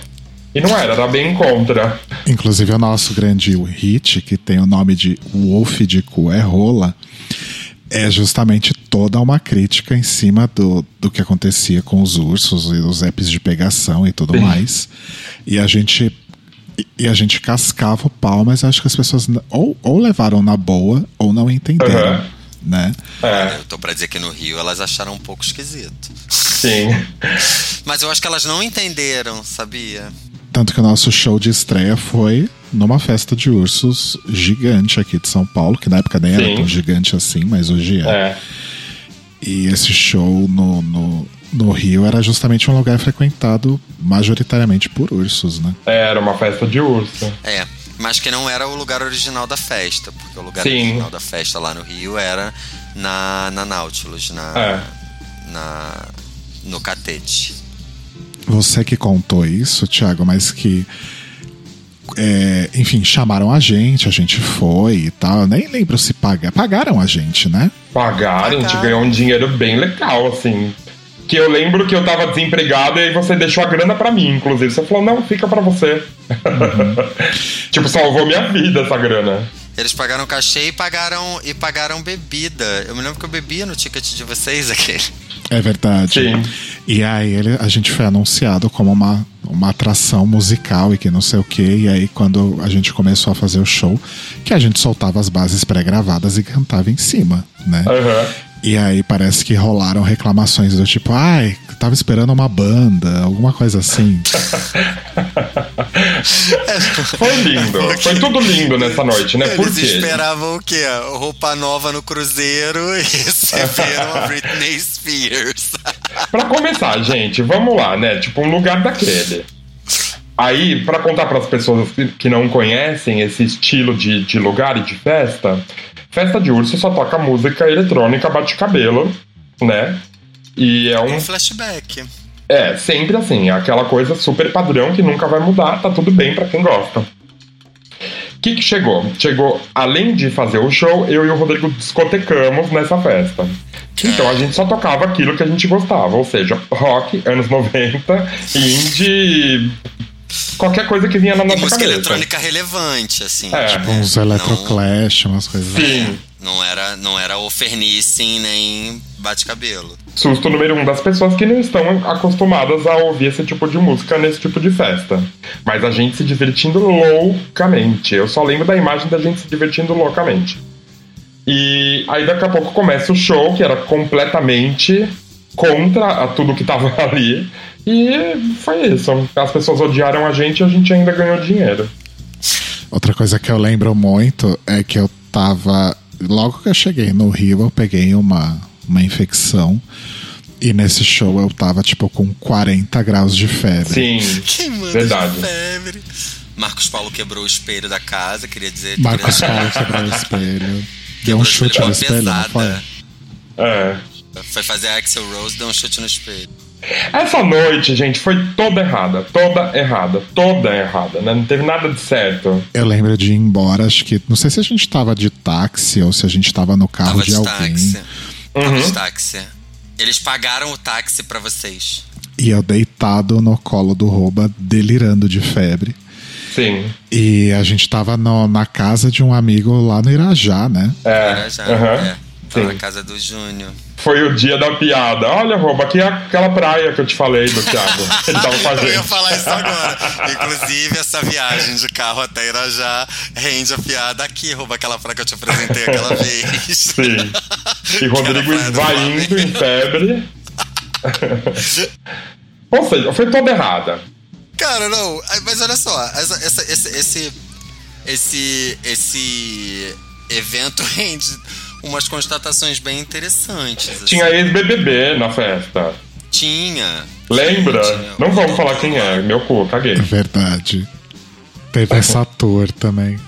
E não era, era bem contra. Inclusive o nosso grande hit, que tem o nome de Wolf de Cu é Rola, é justamente toda uma crítica em cima do, do que acontecia com os ursos e os apps de pegação e tudo Sim. mais. E a gente. e- a gente cascava o pau, mas acho que as pessoas ou, ou levaram na boa ou não entenderam. Aham. Né? É, Eu tô pra dizer que no Rio elas acharam um pouco esquisito. sim. Mas eu acho que elas não entenderam, sabia? Tanto que o nosso show de estreia foi numa festa de ursos gigante aqui de São Paulo, que na época nem era Sim. tão gigante assim, mas hoje é. É. E esse show no, no, no Rio era justamente um lugar frequentado majoritariamente por ursos, né? Era uma festa de urso. É, mas que não era o lugar original da festa, porque o lugar Sim. original da festa lá no Rio era na, na Nautilus, na, É. na no Catete. Você que contou isso, Thiago, mas que. é, enfim, chamaram a gente, a gente foi e tal. Eu nem lembro se pagaram. Pagaram a gente, né? Pagaram, a gente Pagaram. ganhou um dinheiro bem legal, assim. Que eu lembro que eu tava desempregado e aí você deixou a grana pra mim, inclusive. Você falou, não, fica pra você. tipo, salvou minha vida essa grana. Eles pagaram cachê e pagaram e pagaram bebida. Eu me lembro que eu bebia no ticket de vocês aquele. É verdade. Sim. E aí ele- a gente foi anunciado como uma, uma atração musical e que não sei o que. E aí quando a gente começou a fazer o show, que a gente soltava as bases pré-gravadas e cantava em cima, né? Aham. E aí parece que rolaram reclamações do tipo, ai, tava esperando uma banda, alguma coisa assim. Foi lindo. Foi tudo lindo nessa noite, né? Por Eles quê? esperavam o quê? Roupa nova no cruzeiro e receberam a Britney Spears. Pra começar, gente, vamos lá, né? Tipo, um lugar daquele. Aí, pra contar pras pessoas que- que não conhecem esse estilo de, de lugar e de festa, festa de urso só toca música eletrônica bate-cabelo, né? E é um Um flashback. É, sempre assim, é aquela coisa super padrão que nunca vai mudar, tá tudo bem pra quem gosta. O que, que chegou? Chegou, além de fazer o show, eu e o Rodrigo discotecamos nessa festa. Então a gente só tocava aquilo que a gente gostava, ou seja, rock, anos 90, indie, qualquer coisa que vinha na nossa música cabeça. eletrônica relevante, assim. É. tipo, Uns electroclash, umas coisas assim. Sim. não era, não era ofernicing nem bate-cabelo. Susto número um das pessoas que não estão acostumadas a ouvir esse tipo de música nesse tipo de festa. Mas a gente se divertindo loucamente. Eu só lembro da imagem da gente se divertindo loucamente. E aí daqui a pouco começa o show, que era completamente contra a tudo que tava ali. E foi isso. As pessoas odiaram a gente e a gente ainda ganhou dinheiro. Outra coisa que eu lembro muito é que eu tava. Logo que eu cheguei no Rio, eu peguei uma, uma infecção. E nesse show eu tava, tipo, com 40 graus de febre. Sim, manda Verdade. de febre? Marcos Paulo quebrou o espelho da casa, queria dizer. Marcos queria... Paulo quebrou o espelho. Deu quebrou um chute no espelho, não foi? pesada. É. Foi fazer a Axel Rose, deu um chute no espelho. Essa noite, gente, foi toda errada. Toda errada. Toda errada, né? Não teve nada de certo. Eu lembro de ir embora, acho que. Não sei se a gente tava de táxi ou se a gente tava no carro Tava de de alguém. táxi. Tava Uhum. de táxi. Eles pagaram o táxi pra vocês. E eu deitado no colo do rouba, delirando de febre. Sim. E a gente tava no- na casa de um amigo lá no Irajá, né? É. Era já. aham. É. Na casa do Júnior. Foi o dia da piada. Olha, rouba, aqui é aquela praia que eu te falei do Thiago. Ele tava a Eu ia falar isso agora. Inclusive, essa viagem de carro até Irajá rende a piada aqui, rouba aquela praia que eu te apresentei aquela vez. Sim. E Rodrigo Aquela praia do esvaindo Flamengo. em febre. Ou seja, foi toda errada. Cara, não, mas olha só, essa- essa- esse, esse, esse, esse evento rende umas constatações bem interessantes. assim. Tinha ex-BBB na festa. Tinha. Lembra? Tinha. Não vamos falar quem é. Meu cu, caguei. É verdade. Teve essa ator também.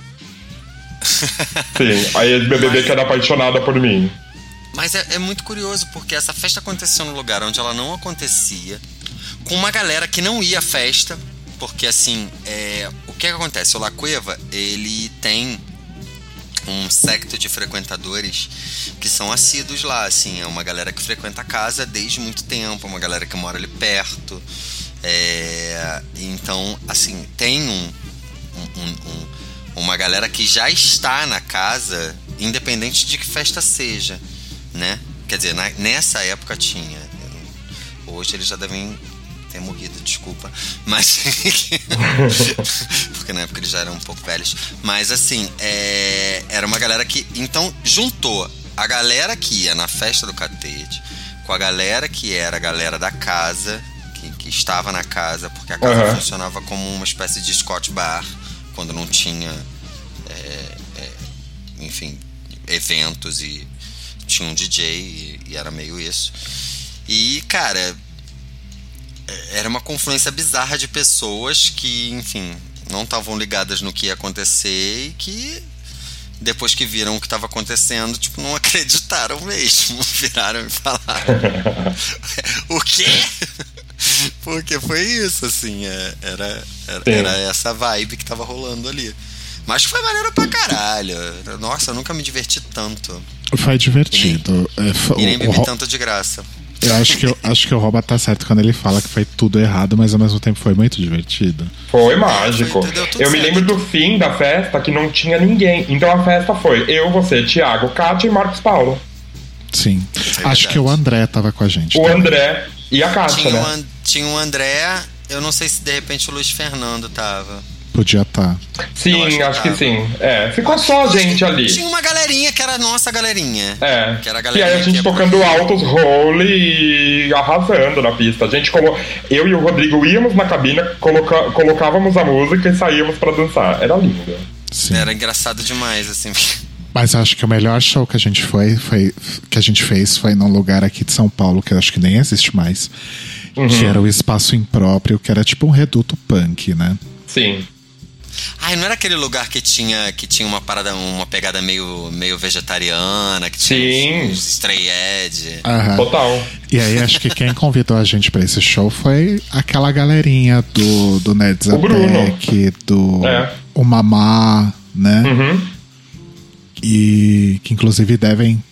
Sim, a ex-BBB que era apaixonada por mim. Mas é, é muito curioso, porque essa festa aconteceu num lugar onde ela não acontecia, com uma galera que não ia à festa, porque assim, é, o que, que acontece? O La Cueva, ele tem um secto de frequentadores que são assíduos lá, assim, é uma galera que frequenta a casa desde muito tempo, uma galera que mora ali perto. É, então, assim, tem um, um- um- um- uma galera que já está na casa, independente de que festa seja, né? Quer dizer, na- nessa época tinha. Hoje eles já devem ter morrido, desculpa. Mas. Porque na época eles já eram um pouco velhos. Mas assim, é, era uma galera que. Então, juntou a galera que ia na festa do catete com a galera que era a galera da casa, que, que estava na casa, porque a casa Aham. funcionava como uma espécie de Scott Bar, quando não tinha. é, é, enfim, eventos e tinha um DJ e, e era meio isso. E, cara, era uma confluência bizarra de pessoas que, enfim, não estavam ligadas no que ia acontecer e que depois que viram o que estava acontecendo, tipo, não acreditaram mesmo. Viraram e falaram. o quê? Porque foi isso, assim, é- era, era, era essa vibe que tava rolando ali. Mas foi maneiro pra caralho. Nossa, eu nunca me diverti tanto. Foi divertido. É, foi- E nem bebi o- tanto de graça. Eu acho que, eu, acho que o Roba tá certo quando ele fala que foi tudo errado, mas ao mesmo tempo foi muito divertido. Foi mágico. Foi, deu tudo Eu me lembro do fim da festa que não tinha ninguém. Então a festa foi eu, você, Thiago, Kátia e Marcos Paulo. Sim. é acho que o André tava com a gente. O também. André e a Kátia, Tinha, né? An- tinha o André, eu não sei se de repente o Luiz Fernando tava. Podia estar. Eu Sim, acho que acho que tava. sim. É, ficou só a que gente ali. Tinha uma galerinha que era a nossa galerinha. É. Que era a e galerinha aí a gente que tocando altos role e arrasando na pista. A gente, como eu e o Rodrigo íamos na cabine, coloca- colocávamos a música e saíamos pra dançar. Era lindo. Sim. Era engraçado demais, assim. Mas acho que o melhor show que a gente foi, foi que a gente fez foi num lugar aqui de São Paulo, que eu acho que nem existe mais. Que era o espaço impróprio, que era tipo um reduto punk, né? Sim. Ai, não era aquele lugar que tinha, que tinha uma parada, uma pegada meio, meio vegetariana, que tinha Sim. uns, stray edge. Aham. Total. E aí acho que quem convidou a gente pra esse show foi aquela galerinha do, do Ned O Bruno. Do É. o Mamá, né? Uhum. E que inclusive devem.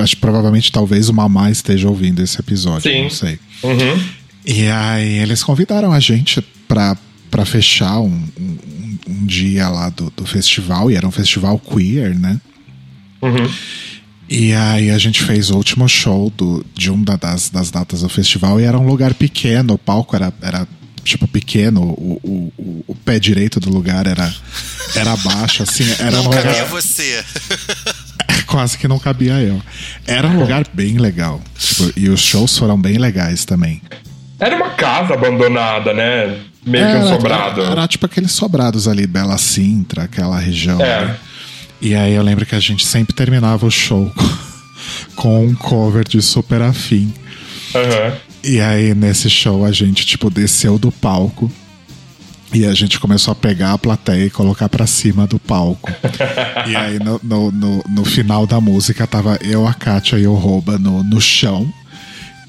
Acho, que provavelmente talvez o Mamá esteja ouvindo esse episódio, Sim. não sei. Uhum. E aí eles convidaram a gente pra, pra fechar um, um, um dia lá do, do festival, e era um festival queer, né? Uhum. E aí a gente fez o último show do, de uma das, das datas do festival e era um lugar pequeno, o palco era, era tipo pequeno, o, o, o, o pé direito do lugar era, era baixo, assim, era um Não cabia lugar você. quase que não cabia eu. Era um lugar bem legal. Tipo, e os shows foram bem legais também. Era uma casa abandonada, né? Meio que um sobrado. Era, era tipo aqueles sobrados ali, Bela Sintra, aquela região. É. né? E aí eu lembro que a gente sempre terminava o show com um cover de Super Afim. Aham. E aí nesse show a gente, tipo, desceu do palco. E a gente começou a pegar a plateia e colocar pra cima do palco. e aí no, no, no, no final da música tava eu, a Kátia e o Rouba no, no chão.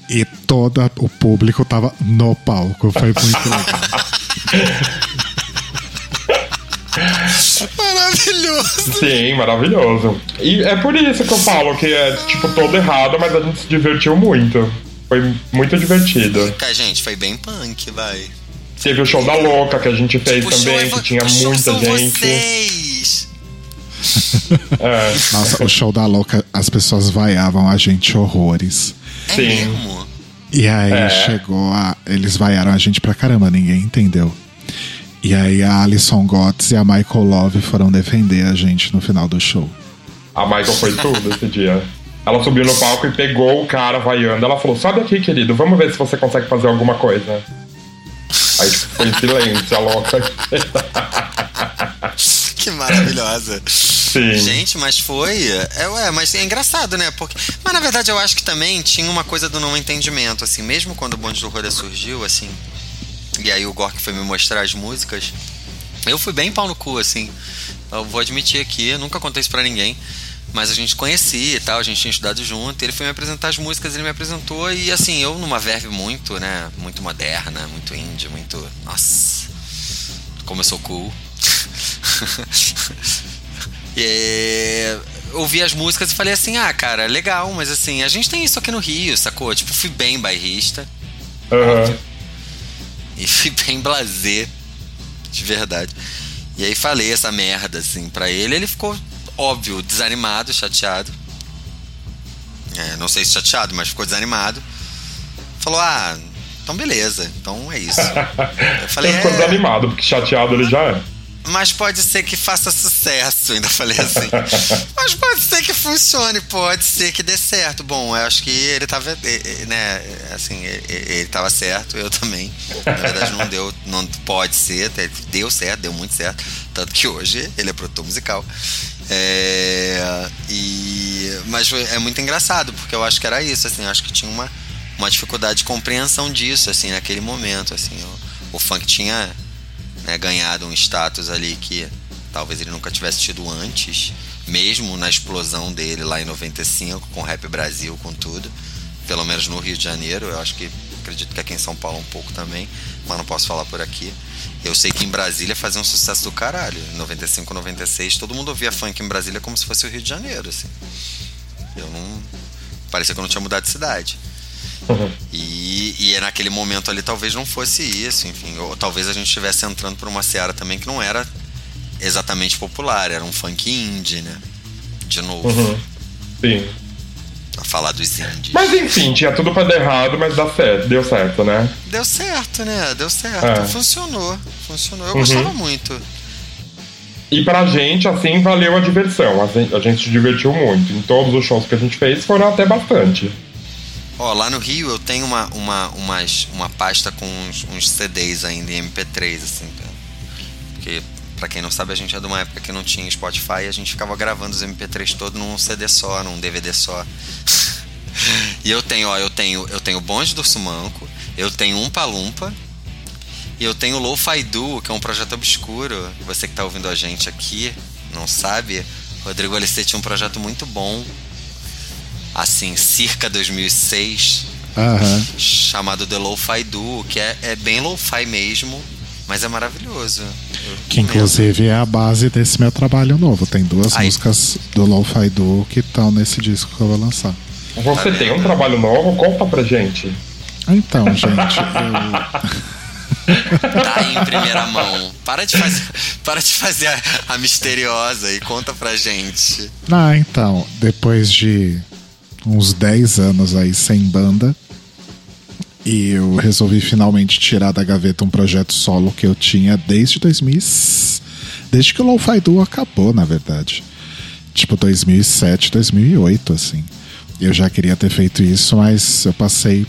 E todo o público tava no palco. Foi muito legal. Maravilhoso. Sim, maravilhoso. E é por isso que eu falo que é, tipo, todo errado, mas a gente se divertiu muito. Foi muito divertido. Cara, gente, foi bem punk, vai. Teve o show da Louca que a gente fez O show também, é vo- que tinha o show muita gente. Vocês. É, Nossa, o show da louca, as pessoas vaiavam a gente horrores. É Sim. mesmo? E aí É. chegou a. Eles vaiaram a gente pra caramba, ninguém entendeu. E aí a Alison Gotts e a Michael Love foram defender a gente no final do show. a Michael foi tudo esse dia. Ela subiu no palco e pegou o cara vaiando. Ela falou: Sobe aqui, querido, vamos ver se você consegue fazer alguma coisa. Aí foi em silêncio, a louca. Que maravilhosa. Sim. Gente, mas foi. É, ué, mas é engraçado, né? Porque, mas na verdade eu acho que também tinha uma coisa do não entendimento, assim, mesmo quando o Bonde do Rolê surgiu, assim. E aí o Gork foi me mostrar as músicas. Eu fui bem pau no cu, assim. Eu vou admitir aqui, nunca contei isso pra ninguém. Mas a gente conhecia e tal, a gente tinha estudado junto. Ele foi me apresentar as músicas, ele me apresentou. E assim, eu numa verve muito, né? Muito moderna, muito indie, muito. Nossa. Como eu sou cool. E é, ouvi as músicas e falei assim: ah, cara, legal, mas assim, a gente tem isso aqui no Rio, sacou? Tipo, fui bem bairrista Aham. e fui bem blazer, de verdade. E aí falei essa merda, assim, pra ele. Ele ficou, óbvio, desanimado, chateado. É, não sei se chateado, mas ficou desanimado. Falou: ah, então beleza, então é isso. Eu falei: Ele ficou é, desanimado, porque chateado ele já é. Mas pode ser que faça sucesso, ainda falei assim. Mas pode ser que funcione, pode ser que dê certo. Bom, eu acho que ele tava, né, assim, ele tava certo, eu também. Na verdade não deu, não pode ser, deu certo, deu muito certo. Tanto que hoje ele é produtor musical. É, e, mas é muito engraçado, porque eu acho que era isso, assim, eu acho que tinha uma, uma dificuldade de compreensão disso, assim, naquele momento, assim. O, o funk tinha né, ganhado um status ali que talvez ele nunca tivesse tido antes, mesmo na explosão dele lá em 95, com o Rap Brasil, com tudo. Pelo menos no Rio de Janeiro, eu acho que acredito que aqui em São Paulo um pouco também, mas não posso falar por aqui. Eu sei que em Brasília fazia um sucesso do caralho. Em 95, 96, todo mundo ouvia funk em Brasília como se fosse o Rio de Janeiro, assim. Eu não. Parecia que eu não tinha mudado de cidade. E, e naquele momento ali talvez não fosse isso, enfim. Ou talvez a gente estivesse entrando por uma seara também que não era exatamente popular, era um funk indie, né? De novo, Uhum. Sim. a falar dos indies. Mas enfim, tinha tudo pra dar errado, mas dá certo, deu certo, né? Deu certo, né? Deu certo. É. Funcionou. Funcionou. Eu Uhum. gostava muito. E pra gente, assim, valeu a diversão. A gente, a gente se divertiu muito. Em todos os shows que a gente fez, foram até bastante. Ó, lá no Rio eu tenho uma, uma, umas, uma pasta com uns, uns CDs ainda em MP3, assim. cara. Porque, pra quem não sabe, a gente é de uma época que não tinha Spotify e a gente ficava gravando os MP3 todos num CD só, num DVD só. e eu tenho, ó, eu tenho, eu tenho Bonde do Sumanco, eu tenho Um Palumpa, e eu tenho Lo-Fi Duo, que é um projeto obscuro. Você que tá ouvindo a gente aqui, não sabe, Rodrigo LC tinha um projeto muito bom, assim, circa 2006, Aham. chamado The Lo-Fi Duo, que é, é bem lo-fi mesmo, mas é maravilhoso. Eu Que inclusive é a base desse meu trabalho novo. Tem duas Aí. músicas do Lo-Fi Duo que estão nesse disco que eu vou lançar. Você Tá tem um trabalho novo? Conta pra gente. Então, gente, eu. Tá aí em primeira mão. Para de fazer, para de fazer a, a misteriosa e conta pra gente. Ah, então, depois de uns 10 anos aí sem banda, e eu resolvi finalmente tirar da gaveta um projeto solo que eu tinha desde 2000. Desde que o Lo-Fi Duo acabou, na verdade. Tipo 2007, 2008, assim. Eu já queria ter feito isso, mas eu passei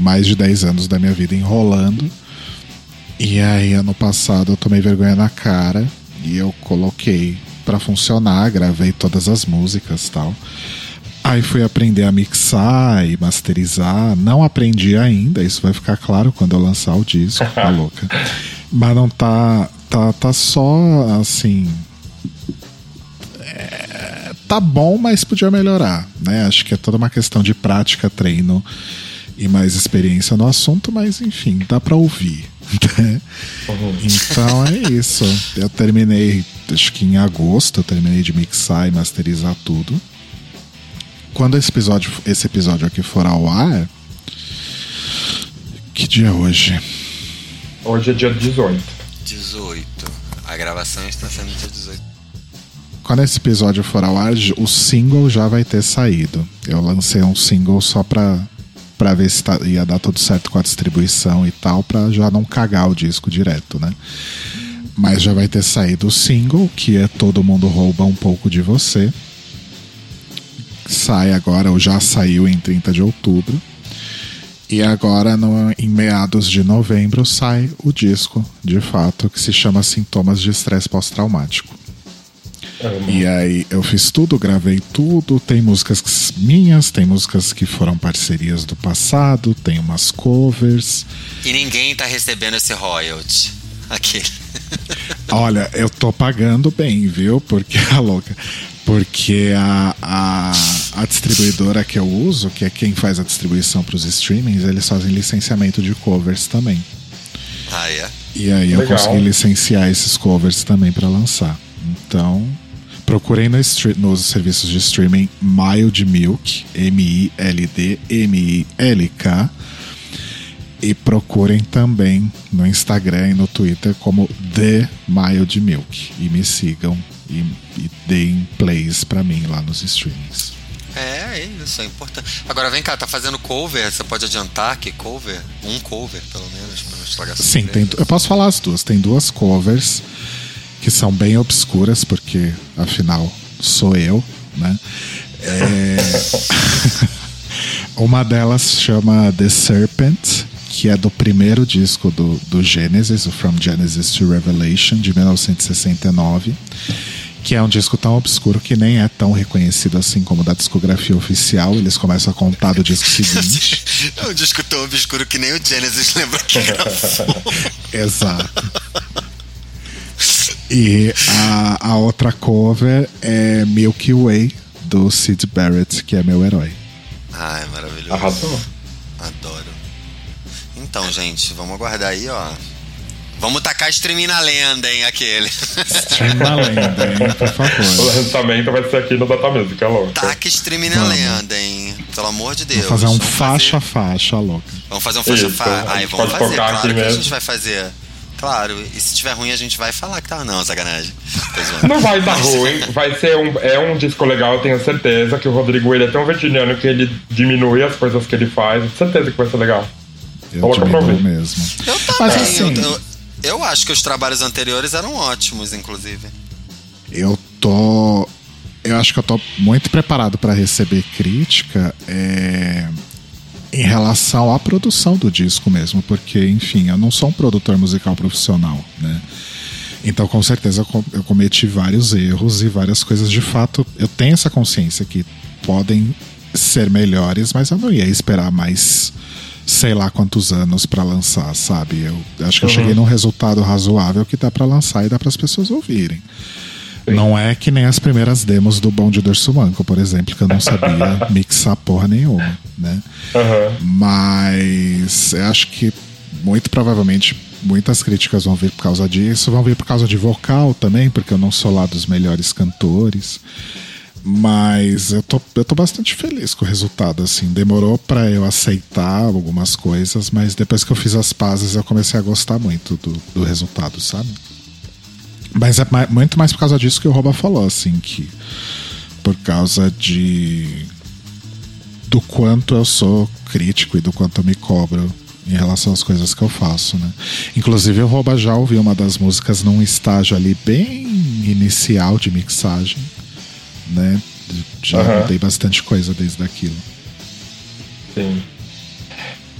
mais de 10 anos da minha vida enrolando. E aí, ano passado, eu tomei vergonha na cara e eu coloquei pra funcionar, gravei todas as músicas tal. Aí fui aprender a mixar e masterizar. Não aprendi ainda, isso vai ficar claro quando eu lançar o disco, tá louca. Mas não tá. Tá, tá só assim. É, tá bom, mas podia melhorar, né? Acho que é toda uma questão de prática, treino e mais experiência no assunto, mas enfim, dá para ouvir. Né? Uhum. Então é isso. Eu terminei, acho que em agosto, eu terminei de mixar e masterizar tudo. Quando esse episódio, esse episódio aqui for ao ar. Que dia é hoje? Hoje é dia 18. 18. A gravação está sendo dia 18. Quando esse episódio for ao ar, o single já vai ter saído. Eu lancei um single só pra, pra ver se tá, ia dar tudo certo com a distribuição e tal, pra já não cagar o disco direto, né? Mas já vai ter saído o single, que é Todo Mundo Rouba Um Pouco de Você. Sai agora, ou já saiu em 30 de outubro. E agora, no, em meados de novembro, sai o disco, de fato, que se chama Sintomas de Estresse Pós-Traumático. E aí eu fiz tudo, gravei tudo. Tem músicas minhas, tem músicas que foram parcerias do passado, tem umas covers. E ninguém tá recebendo esse royalty. Aquele. Olha, eu tô pagando bem, viu? Porque a louca. Porque a, a, a, distribuidora que eu uso, que é quem faz a distribuição para os streamings, eles fazem licenciamento de covers também. Ah, é? E aí Legal. eu consegui licenciar esses covers também para lançar. Então, procurem no nos serviços de streaming Mild Milk, M-I-L-D, M-I-L-K. E procurem também no Instagram e no Twitter como The Mild Milk. E me sigam e, e deem plays para mim lá nos streamings. É, é, isso é importante. Agora vem cá, tá fazendo cover? Você pode adiantar que cover? Um cover, pelo menos, pra não estragar Sim, tem, eu posso falar as duas. Tem duas covers que são bem obscuras, porque afinal sou eu, né? É... Uma delas chama The Serpent, que é do primeiro disco do, do Genesis, o From Genesis to Revelation, de 1969 que é um disco tão obscuro que nem é tão reconhecido assim como da discografia oficial. Eles começam a contar do disco seguinte. é um disco tão obscuro que nem o Genesis lembra que gravou. Exato. E a, a outra cover é Milky Way, do Sid Barrett, que é meu herói. Ai, maravilhoso. Arrasou. Adoro. Então, gente, vamos aguardar aí, ó. Vamos tacar streaming na lenda, hein, aquele. Stream na lenda, hein, por favor. O lançamento vai ser aqui no Data Music, é louco. Taca streaming na lenda, hein. Pelo amor de Deus. Vamos fazer um vamos faixa fazer... faixa, louca. Vamos fazer um faixa faixa. Ai, vamos fazer, claro que mesmo. a gente vai fazer. Claro, e se tiver ruim a gente vai falar que tá. Não, sacanagem. Não vai dar ruim, vai ser um. É um disco legal, eu tenho certeza que o Rodrigo ele é tão virginiano que ele diminui as coisas que ele faz. Certeza que vai ser legal. Eu Coloca pra ouvir. mesmo. Eu também. Mas, assim, eu, eu, eu acho que os trabalhos anteriores eram ótimos, inclusive. Eu tô. Eu acho que eu tô muito preparado para receber crítica é, em relação à produção do disco mesmo, porque, enfim, eu não sou um produtor musical profissional, né? Então, com certeza, eu cometi vários erros e várias coisas de fato. Eu tenho essa consciência que podem ser melhores, mas eu não ia esperar mais sei lá quantos anos para lançar, sabe? Eu acho que uhum. eu cheguei num resultado razoável que dá para lançar e dá para as pessoas ouvirem. Sim. Não é que nem as primeiras demos do Bom de Dorsumanco, por exemplo, que eu não sabia mixar porra nenhuma, né? Uhum. Mas eu acho que muito provavelmente muitas críticas vão vir por causa disso, vão vir por causa de vocal também, porque eu não sou lá dos melhores cantores. Mas eu tô, eu tô bastante feliz com o resultado, assim. Demorou para eu aceitar algumas coisas, mas depois que eu fiz as pazes eu comecei a gostar muito do, do resultado, sabe? Mas é muito mais por causa disso que o Roba falou, assim, que por causa de do quanto eu sou crítico e do quanto eu me cobro em relação às coisas que eu faço, né? Inclusive o Roba já ouviu uma das músicas num estágio ali bem inicial de mixagem né? Já uhum. mudei bastante coisa desde aquilo. Sim.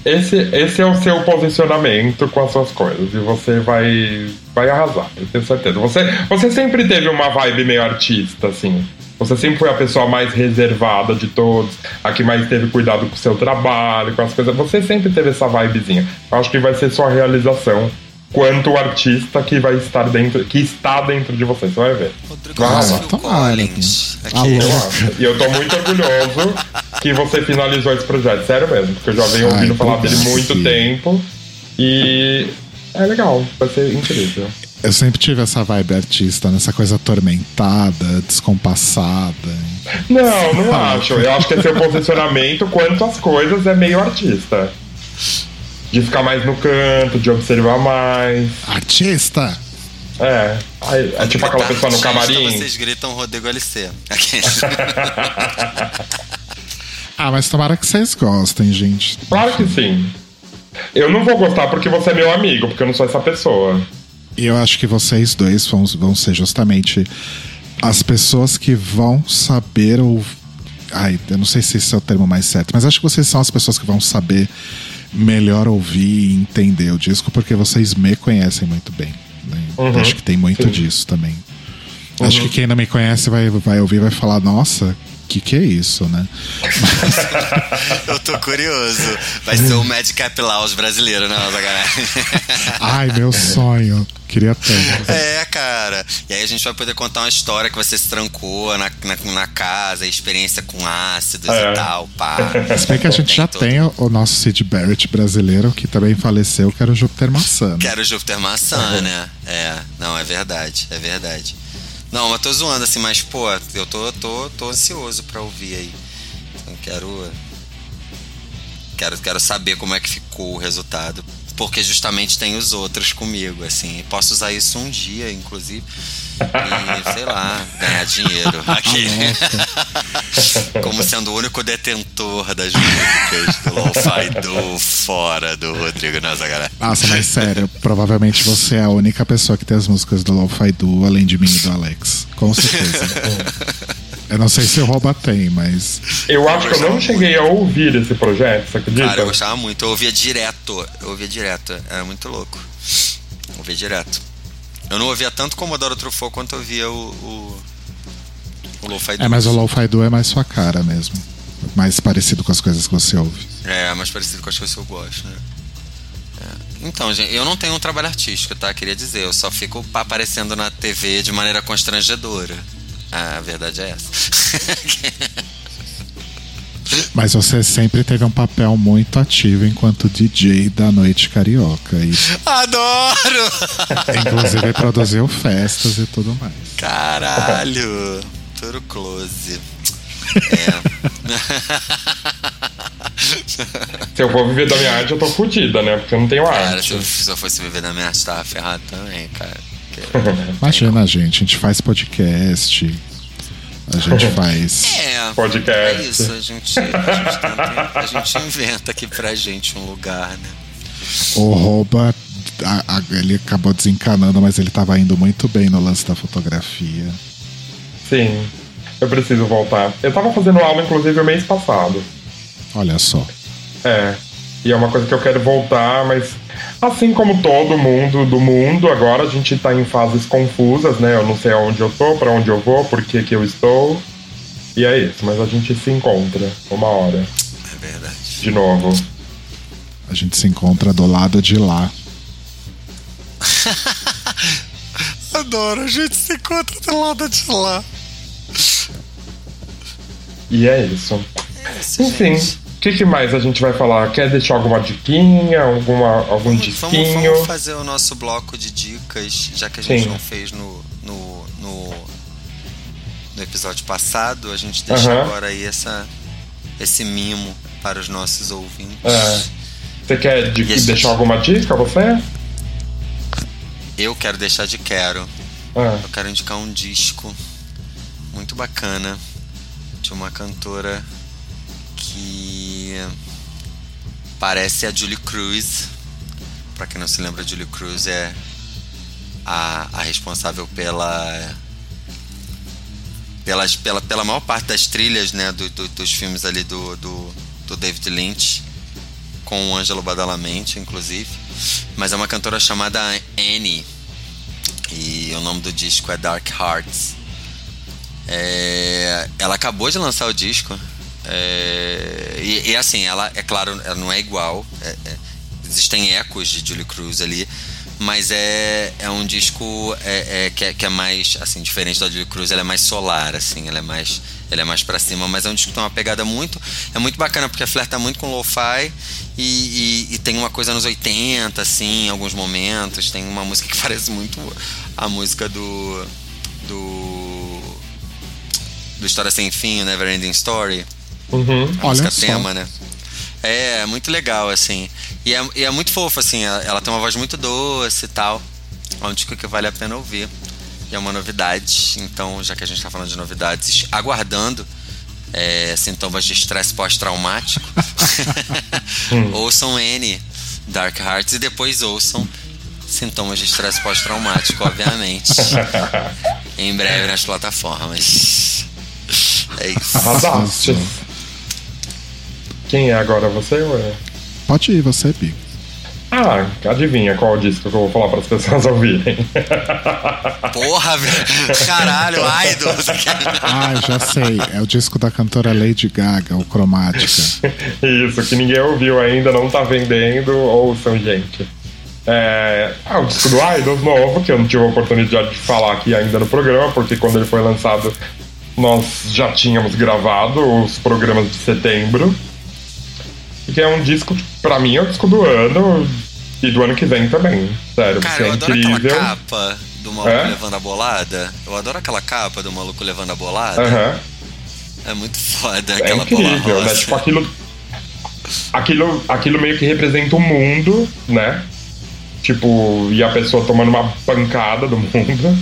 Esse, esse é o seu posicionamento com as suas coisas. E você vai, vai arrasar, eu tenho certeza. Você, você sempre teve uma vibe meio artista, assim. Você sempre foi a pessoa mais reservada de todos, a que mais teve cuidado com o seu trabalho, com as coisas. Você sempre teve essa vibezinha. Eu acho que vai ser sua realização quanto o artista que vai estar dentro, que está dentro de você. Você vai ver. Rodrigo lá. Phil tomara, acho. E eu tô muito orgulhoso que você finalizou esse projeto. Sério mesmo, porque eu já venho Ai, ouvindo falar dele muito tempo. E é legal, vai ser incrível. Eu sempre tive essa vibe artista, nessa coisa atormentada, descompassada. Não, não acho. Eu acho que é seu posicionamento quanto às coisas é meio artista. De ficar mais no canto, de observar mais. Artista! É. Aí, É tipo aquela pessoa no camarim. Vocês gritam Rodrigo LC. Aqui. Ah, mas tomara que vocês gostem, gente. Claro que sim. Eu não vou gostar porque você é meu amigo, porque eu não sou essa pessoa. E eu acho que vocês dois vão, vão ser justamente as pessoas que vão saber ou Ai, eu não sei se esse é o termo mais certo, mas acho que vocês são as pessoas que vão saber melhor ouvir e entender o disco, porque vocês me conhecem muito bem. né? Uhum, Acho que tem muito sim. disso também. Acho que quem não me conhece vai, vai ouvir e vai falar, nossa, que que é isso, né? Eu tô curioso. Vai ser o Madcap Lounge brasileiro, né, galera? Ai, meu sonho. Queria tanto. É, cara. E aí a gente vai poder contar uma história que você se trancou na, na, na casa, experiência com ácidos É. e tal, pá. Se bem que a gente já todo- tem o, o nosso Sid Barrett brasileiro, que também faleceu, que era o Júpiter Maçã. né? Quero Júpiter Maçã, né? É, não, é verdade, é verdade. Não, mas tô zoando assim, mas, pô, eu tô, tô, tô ansioso pra ouvir aí. Então quero. Quero, quero saber como é que ficou o resultado. Porque justamente tem os outros comigo, assim. Posso usar isso um dia, inclusive. E, sei lá, ganhar dinheiro aqui. Como sendo o único detentor das músicas do Lo-Fi do fora do Rodrigo Nazagara. Nossa, mas sério, provavelmente você é a única pessoa que tem as músicas do Lo-Fi Duo, além de mim e do Alex. Com certeza. eu não sei se o Rouba tem, mas. Eu acho que eu não cheguei a ouvir esse projeto, você acredita? Cara, eu gostava muito. Eu ouvia direto. Eu ouvia direto. Era muito louco. Eu ouvia direto. Eu não ouvia tanto Commodore Truffaut quanto eu ouvia o, o, o Lo-Fi É, mas o. Lo-Fi Duo é mais sua cara mesmo. Mais parecido com as coisas que você ouve. É, mais parecido com as coisas que eu gosto, né? É. Então, gente, eu não tenho um trabalho artístico, tá? Queria dizer, eu só fico aparecendo na TV de maneira constrangedora. Ah, a verdade é essa. Mas você sempre teve um papel muito ativo enquanto DJ da noite carioca. E Adoro! inclusive produziu festas e tudo mais. Caralho! Puro close. Se eu for viver da minha arte, eu tô fodida, né? Porque eu não tenho Cara, arte. se eu, se eu fosse viver da minha arte, tava ferrado também, cara. Imagina, gente, a gente faz podcast, a gente faz. É, Podcast. é isso, a gente, a, gente tenta- a gente inventa aqui pra gente um lugar, né? O Rouba, a- a- ele acabou desencanando, mas ele tava indo muito bem no lance da fotografia. Sim, eu preciso voltar. Eu tava fazendo aula, inclusive, o mês passado. Olha só. É. E é uma coisa que eu quero voltar, mas assim como todo mundo do mundo, agora a gente tá em fases confusas, né? Eu não sei aonde eu tô, pra onde eu vou, por que que eu estou. E é isso, mas a gente se encontra uma hora, É verdade. de novo. A gente se encontra do lado de lá. Adoro, a gente se encontra do lado de lá. E é isso. Isso, Enfim, gente. O que, que mais a gente vai falar? Quer deixar alguma diquinha, alguma, algum Vamos, disquinho? vamos, vamos fazer o nosso bloco de dicas, já que a gente Sim. não fez no, no, no, no episódio passado, a gente deixa agora aí essa, esse mimo para os nossos ouvintes. É. Você quer de- gente- deixar alguma dica, você? Eu quero deixar de quero. Ah, Eu quero indicar um disco muito bacana de uma cantora que parece a Julie Cruz. Pra quem não se lembra, a Julie Cruz é a, a responsável pela, pelas, pela, pela maior parte das trilhas né, do, do- dos filmes ali do, do, do David Lynch, com o Ângelo Badalamenti, inclusive. Mas é uma cantora chamada Annie. E o nome do disco é Dark Hearts. É, ela acabou de lançar o disco. É, e, e assim, ela, é claro, ela não é igual. é- é- existem ecos de Julie Cruz ali. Mas é, é um disco é, é, que, é, que é mais, assim, diferente do Adley Cruz, ele é mais solar, assim, ele é mais, ele é mais pra cima, mas é um disco que tem uma pegada muito, é muito bacana, porque flerta muito com lo-fi e, e, e, tem uma coisa nos 80, assim, em alguns momentos, tem uma música que parece muito a música do, do, do História Sem Fim, Never Ending Story. Uhum. Música tema, né? É, é muito legal, assim. E é, e é muito fofo, assim. Ela, ela, tem uma voz muito doce e tal. É um disco que vale a pena ouvir. E é uma novidade. Então, já que a gente tá falando de novidades, aguardando é, sintomas de estresse pós-traumático, ouçam N, Dark Hearts, e depois ouçam sintomas de estresse pós-traumático, obviamente. em breve nas plataformas. É isso. Arrasaste. Quem é agora? Você ou é? Pode ir, você, Pi. Ah, adivinha qual disco que eu vou falar para as pessoas ouvirem. Porra, velho. Caralho, Idol. ah, já sei. É o disco da cantora Lady Gaga, o Cromática. Isso, que ninguém ouviu ainda, não tá vendendo. Ouçam, gente. É, ah, o disco do Idols novo, que eu não tive a oportunidade de falar aqui ainda no programa, porque quando ele foi lançado nós já tínhamos gravado os programas de setembro. Que é um disco, pra mim, é o disco do ano e do ano que vem também. Sério, Cara, é eu adoro incrível. aquela capa do maluco é? levando a bolada. Eu adoro aquela capa do maluco levando a bolada. Uhum. É muito foda é aquela incrível, né? Tipo, aquilo, aquilo, aquilo meio que representa o mundo, né? Tipo, e a pessoa tomando uma pancada do mundo.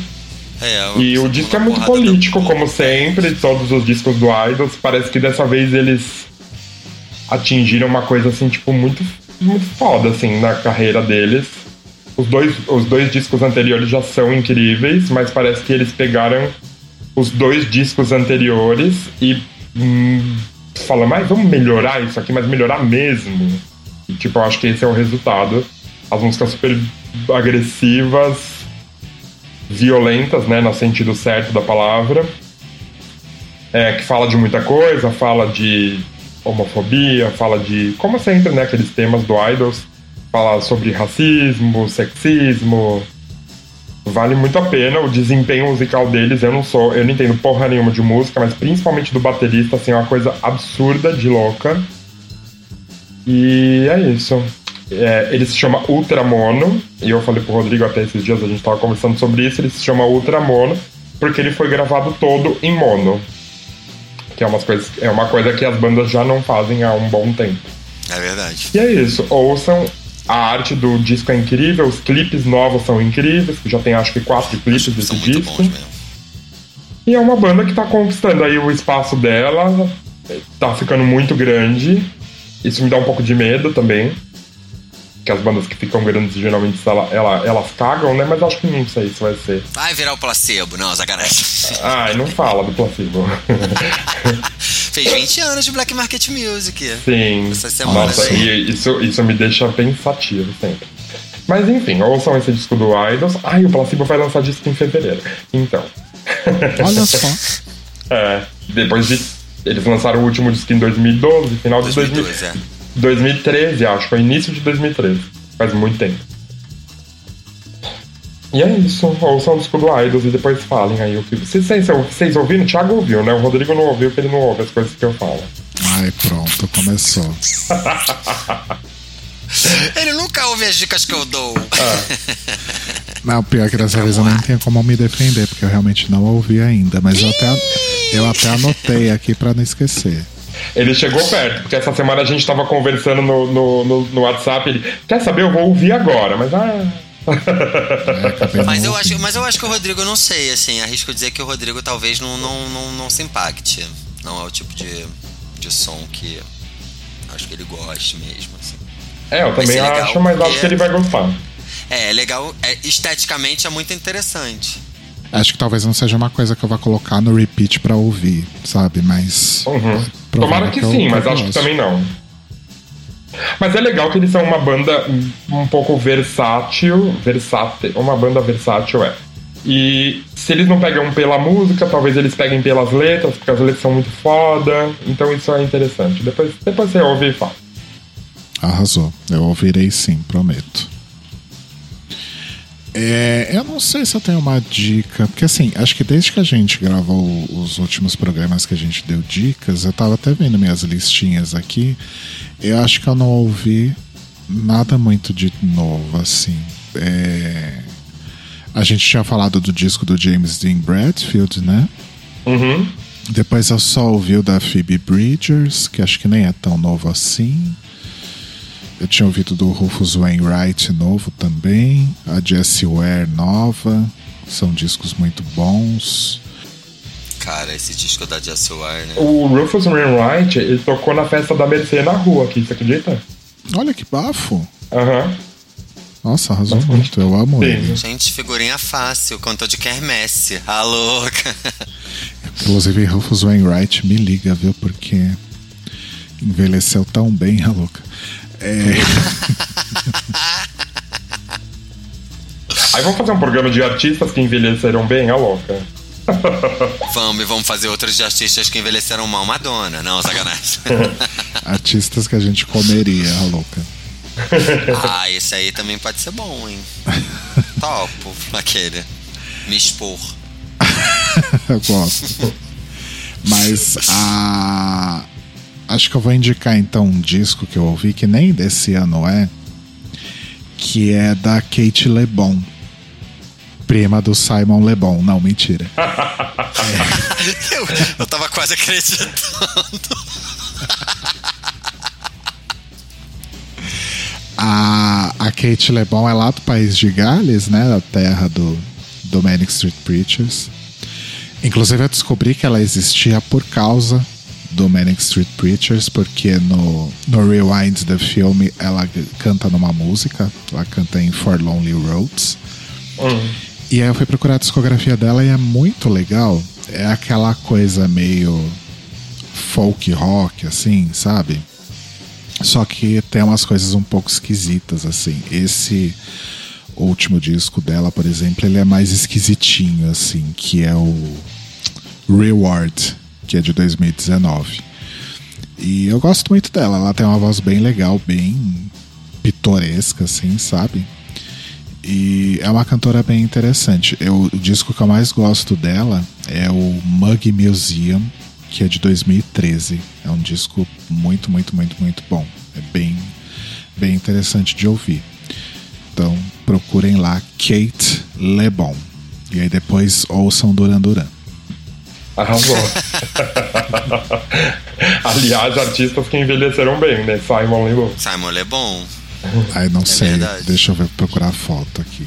É, e o disco é muito político, como sempre, todos os discos do Idols. Parece que dessa vez eles atingiram uma coisa assim, tipo, muito, muito foda, assim, na carreira deles. Os dois, os dois discos anteriores já são incríveis, mas parece que eles pegaram os dois discos anteriores e hum, falam, mas vamos melhorar isso aqui, mas melhorar mesmo. E, tipo, eu acho que esse é o resultado. As músicas super agressivas, violentas, né, no sentido certo da palavra, é, que fala de muita coisa, fala de homofobia, fala de, como sempre, né, aqueles temas do Idols, fala sobre racismo, sexismo, vale muito a pena o desempenho musical deles. Eu não sou, eu não entendo porra nenhuma de música, mas principalmente do baterista, assim, é uma coisa absurda de louca. E é isso. É, ele se chama Ultramono, e eu falei pro Rodrigo até esses dias, a gente tava conversando sobre isso, ele se chama Ultramono, porque ele foi gravado todo em mono. Que é, umas coisas, é uma coisa que as bandas já não fazem há um bom tempo. É verdade. E é isso, ouçam. A arte do disco é incrível, os clipes novos são incríveis, já tem acho que quatro clipes desse disco. E é uma banda que tá conquistando aí o espaço dela, tá ficando muito grande. Isso me dá um pouco de medo também que as bandas que ficam grandes geralmente ela, ela, elas cagam, né? Mas acho que não sei se vai ser. Vai virar o placebo, não, sacanagem. Ai, não fala do placebo. Fez 20 anos de Black Market Music. Sim. Essa semana Nossa, e isso, isso me deixa pensativo sempre. Mas enfim, ouçam esse disco do Idols. Ai, o Placebo vai lançar disco em fevereiro. Então. Olha só. é, depois de. Eles lançaram o último disco em 2012, final de 2012. 2000, é. 2013, acho. Foi início de 2013. Faz muito tempo. E é isso. Ouçam o disco do Idols e depois falem aí o que. Vocês, vocês, vocês ouviram? O Thiago ouviu, né? O Rodrigo não ouviu porque ele não ouve as coisas que eu falo. Ai, pronto, começou. ele nunca ouve as dicas que eu dou. É. Não, pior que dessa vez eu nem tenho como me defender, porque eu realmente não ouvi ainda. Mas eu até, eu até anotei aqui para não esquecer. Ele chegou perto, porque essa semana a gente tava conversando no, no, no, no WhatsApp. Ele, quer saber? Eu vou ouvir agora, mas ah. É, mas, eu acho, mas eu acho que o Rodrigo, eu não sei, assim, arrisco dizer que o Rodrigo talvez não, não, não, não se impacte. Não é o tipo de, de som que acho que ele goste mesmo, assim. É, eu também acho, mas acho que ele vai gostar. É, é legal, é, esteticamente é muito interessante. Acho que talvez não seja uma coisa que eu vá colocar no repeat para ouvir, sabe? Mas. Uhum. Tomara que, que sim, mas acho que também não. Mas é legal que eles são uma banda um pouco versátil. Versátil. Uma banda versátil é. E se eles não pegam pela música, talvez eles peguem pelas letras, porque as letras são muito foda. Então isso é interessante. Depois, depois você ouve e fala. Arrasou. Eu ouvirei sim, prometo. É, eu não sei se eu tenho uma dica, porque assim, acho que desde que a gente gravou os últimos programas que a gente deu dicas, eu tava até vendo minhas listinhas aqui, eu acho que eu não ouvi nada muito de novo, assim. É, a gente tinha falado do disco do James Dean Bradfield, né? Uhum. Depois eu só ouvi o da Phoebe Bridgers, que acho que nem é tão novo assim. Eu tinha ouvido do Rufus Wainwright novo também, a Jessie Ware nova, são discos muito bons. Cara, esse disco da Jessie Ware, né? O Rufus Wainwright, ele tocou na festa da Mercê na rua aqui, você acredita? Olha que bafo! Aham. Nossa, arrasou muito, eu amo Sim. ele. Gente, figurinha fácil, cantor de quermesse. A louca. Inclusive, Rufus Wainwright me liga, viu? Porque envelheceu tão bem, a louca. É, Aí vamos fazer um programa de artistas que envelheceram bem, a louca. Vamos, e vamos fazer outros de artistas que envelheceram mal. Madonna. Não, sacanagem. artistas que a gente comeria, a louca. ah, esse aí também pode ser bom, hein? Topo, aquele. Me expor. eu gosto. Mas a. Acho que eu vou indicar então um disco que eu ouvi, que nem desse ano é, que é da Kate LeBon. Prima do Simon LeBon. Não, mentira. eu, eu tava quase acreditando. A, a Kate LeBon é lá do país de Gales, né? Da terra do, do Manic Street Preachers. Inclusive eu descobri que ela existia por causa do Manic Street Preachers, porque no, no Rewind do filme ela canta numa música, ela canta em For Lonely Roads. Hum. E aí eu fui procurar a discografia dela e é muito legal. É aquela coisa meio folk rock, assim, sabe? Só que tem umas coisas um pouco esquisitas, assim. Esse último disco dela, por exemplo, ele é mais esquisitinho, assim, que é o Reward, que é de 2019. E eu gosto muito dela, ela tem uma voz bem legal, bem pitoresca, assim, sabe? E é uma cantora bem interessante. Eu, o disco que eu mais gosto dela é o Mug Museum, que é de 2013. É um disco muito, muito, muito, muito bom. É bem, bem interessante de ouvir. Então procurem lá Kate LeBon. E aí depois ouçam Duran Duran. Arrasou. Aliás, artistas que envelheceram bem, né? Simon LeBon. Simon Le Bon. Aí não É sei, verdade. deixa eu ver, procurar a foto aqui.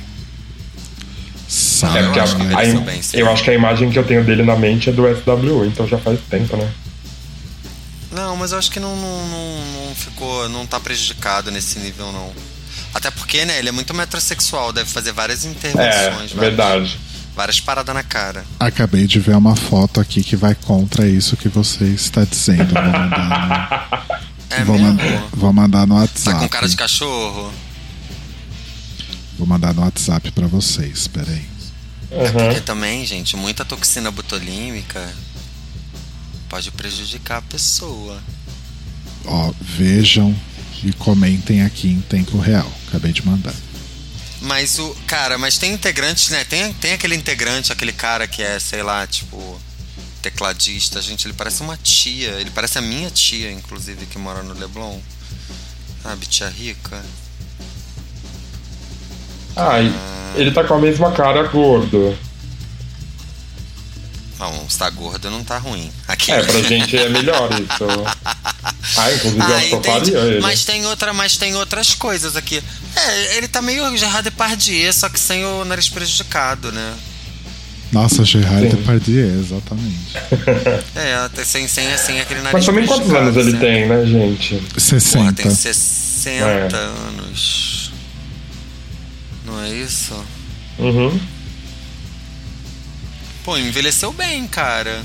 Sabe? É porque a- acho que a- envelheceu bem, sim. eu acho que a imagem que eu tenho dele na mente é do SW, então já faz tempo, né? Não, mas eu acho que não, não, não, não ficou. Não tá prejudicado nesse nível, não. Até porque, né, ele é muito metrosexual, deve fazer várias É, intervenções, várias, verdade. Várias paradas na cara. Acabei de ver uma foto aqui que vai contra isso que você está dizendo. Vou mandar É no, vou, mesmo? man- vou mandar no Tá WhatsApp. com cara de cachorro? Vou mandar no WhatsApp pra vocês, peraí. Uhum. Porque também, gente, muita toxina botulímica pode prejudicar a pessoa. Ó, vejam e comentem aqui em tempo real. Acabei de mandar. Mas o. Cara, mas tem integrantes, né? Tem, tem aquele integrante, aquele cara que é, sei lá, tipo. Tecladista, gente, ele parece uma tia. Ele parece a minha tia, inclusive, que mora no Leblon. Sabe, tia rica. Ai, ele tá com a mesma cara gordo. Não, se tá gordo não tá ruim. Aqui. É, pra gente é melhor isso. Ah, inclusive Ah, eu entendi. ele. Mas tem outra, mas tem outras coisas aqui. É, ele tá meio Gerard Depardieu, só que sem o nariz prejudicado, né? Nossa, Gerard Sim. Depardieu, exatamente. É, até sem, sem, sem aquele nariz Mas também quantos anos ele sempre. tem, né, gente? Porra, 60. tem 60 É. anos. Não é isso? Uhum. Pô, envelheceu bem, cara.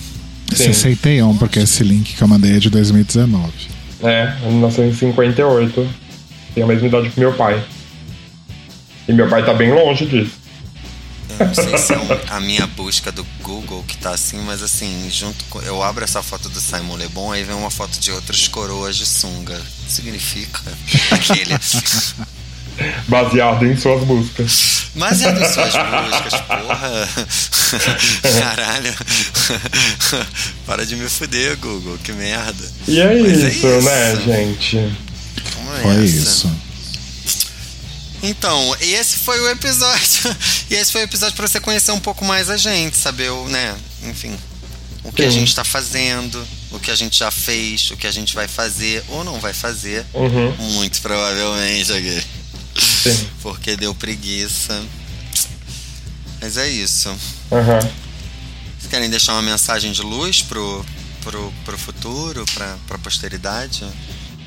Sim. 61, porque esse link que eu mandei é de 2019. É, ele nasceu em 58. Tem a mesma idade que meu pai. E meu pai tá bem longe disso. Eu não sei se é um- a minha busca do Google que tá assim, mas assim, junto com. Eu abro essa foto do Simon Le Bon, aí vem uma foto de outras coroas de sunga. Significa aquele. Baseado em suas buscas. Baseado em suas músicas, porra. Caralho. Para de me fuder, Google. Que merda. E é Mas isso, né, gente? Vamos Foi nessa. isso. Então, esse foi o episódio. E esse foi o episódio pra você conhecer um pouco mais a gente, saber o, né, enfim, o que a Sim. gente tá fazendo, o que a gente já fez, o que a gente vai fazer ou não vai fazer. Uhum, Muito provavelmente aqui. Sim. Porque deu preguiça. Mas é isso. Aham. Vocês querem deixar uma mensagem de luz pro, pro, pro futuro, pra, pra posteridade?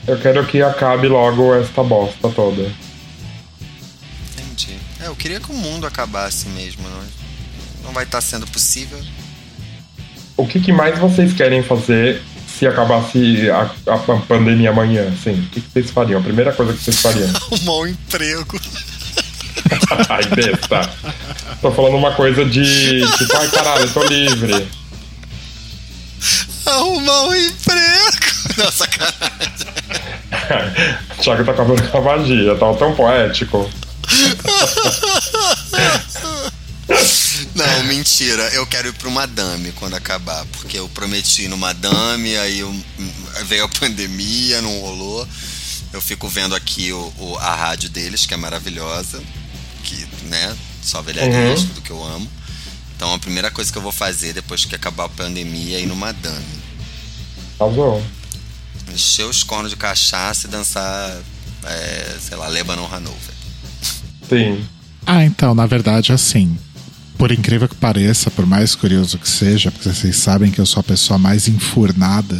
Eu quero que acabe logo esta bosta toda. Entendi. É, eu queria que o mundo acabasse mesmo. Não, não vai estar sendo possível. O que, que mais vocês querem fazer se acabasse a, a pandemia amanhã? Sim, o que, que vocês fariam? A primeira coisa que vocês fariam. Arrumar um emprego. Ai, besta. Tô falando uma coisa de tipo, ai caralho, eu tô livre. Arrumar um emprego. Não, sacanagem. Thiago tá acabando com a magia, tava tão poético. Não, mentira. Eu quero ir pro Madame quando acabar. Porque eu prometi ir no Madame, aí eu- veio a pandemia, não rolou. Eu fico vendo aqui o, o- a rádio deles, que é maravilhosa. Que, né, só velharias, Uhum. tudo que eu amo. Então a primeira coisa que eu vou fazer depois que acabar a pandemia é ir no Madame. Arrasou. Encher os cornos de cachaça e dançar, é, sei lá, Lebanon Hanover. Sim. Ah, então, na verdade, assim, por incrível que pareça, por mais curioso que seja, porque vocês sabem que eu sou a pessoa mais enfurnada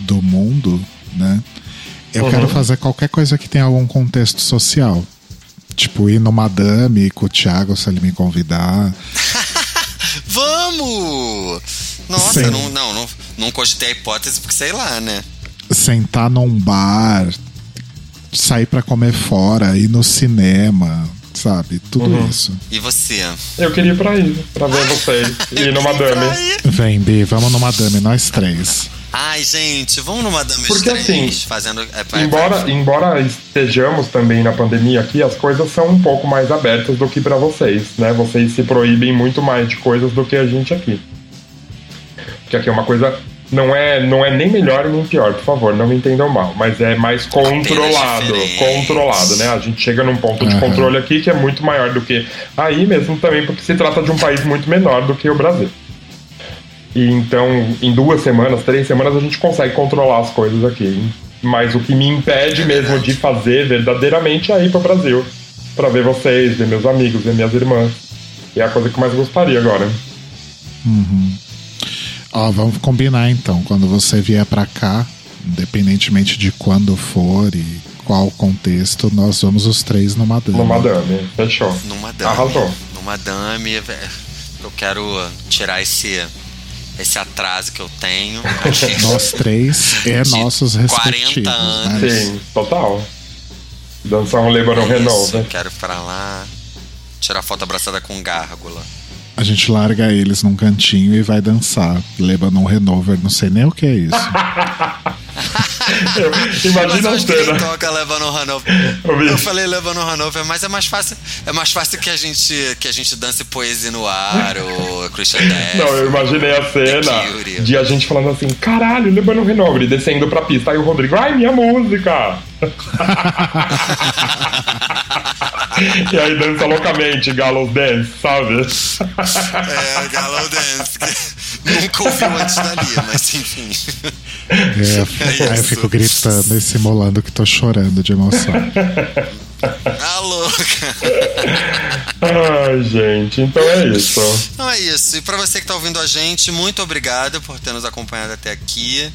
do mundo, né? Eu Uhum. quero fazer qualquer coisa que tenha algum contexto social. Tipo, ir no Madame com o Thiago se ele me convidar. Vamos! Nossa, Sim. não, não, não, não cogitei a hipótese porque sei lá, né? sentar num bar, sair pra comer fora, ir no cinema, sabe? Tudo Uhum. isso. E você? Eu queria ir pra aí, pra ver vocês. E ir no Madame. Vem, Bi, vamos no Madame, nós três. Ai, gente, vamos numa Dama Porque, três, assim, fazendo. É, Embora, embora estejamos também na pandemia aqui, as coisas são um pouco mais abertas do que pra vocês, né? Vocês se proíbem muito mais de coisas do que a gente aqui. Porque aqui é uma coisa não é não é nem melhor nem pior, por favor, não me entendam mal, mas é mais controlado, controlado, né? A gente chega num ponto de Aham. controle aqui que é muito maior do que aí mesmo também porque se trata de um país muito menor do que o Brasil. E então, em duas semanas, três semanas, a gente consegue controlar as coisas aqui. Mas o que me impede mesmo de fazer verdadeiramente é ir pro Brasil. Pra ver vocês, ver meus amigos, ver minhas irmãs. E é a coisa que eu mais gostaria agora. Ó, vamos combinar então. Quando você vier pra cá, independentemente de quando for e qual contexto, nós vamos os três no Madame. No Madame. Fechou. Numa Dame. Arrasou. Numa Dame. é, Eu quero tirar esse. Esse atraso que eu tenho. Nós três De nossos 40 respectivos. anos. Né? Sim, total. Dançar um Lebanon Isso, Renault. né? quero ir pra lá. Tirar foto abraçada com gárgula. A gente larga eles num cantinho e vai dançar. Lebanon Renover, não sei nem o que é isso. Eu- Mas Imagina eu a acho toca Lebanon Hanover. Eu falei Lebanon Hanover, mas é mais fácil. É mais fácil que a gente que a gente dance poesia no ar ou Christian Death. Não, eu imaginei a cena de a gente falando assim, caralho, Lebanon e descendo pra pista. Aí o Rodrigo, ai, minha música! e aí dança loucamente, Gallows Dance, sabe? É, Gallow Dance. Nunca ouviu antes dali, mas enfim. É, aí eu fico gritando e simulando que tô chorando de emoção. Tá louca. Ai, gente, então é isso. Então é isso. E pra você que tá ouvindo a gente, muito obrigado por ter nos acompanhado até aqui.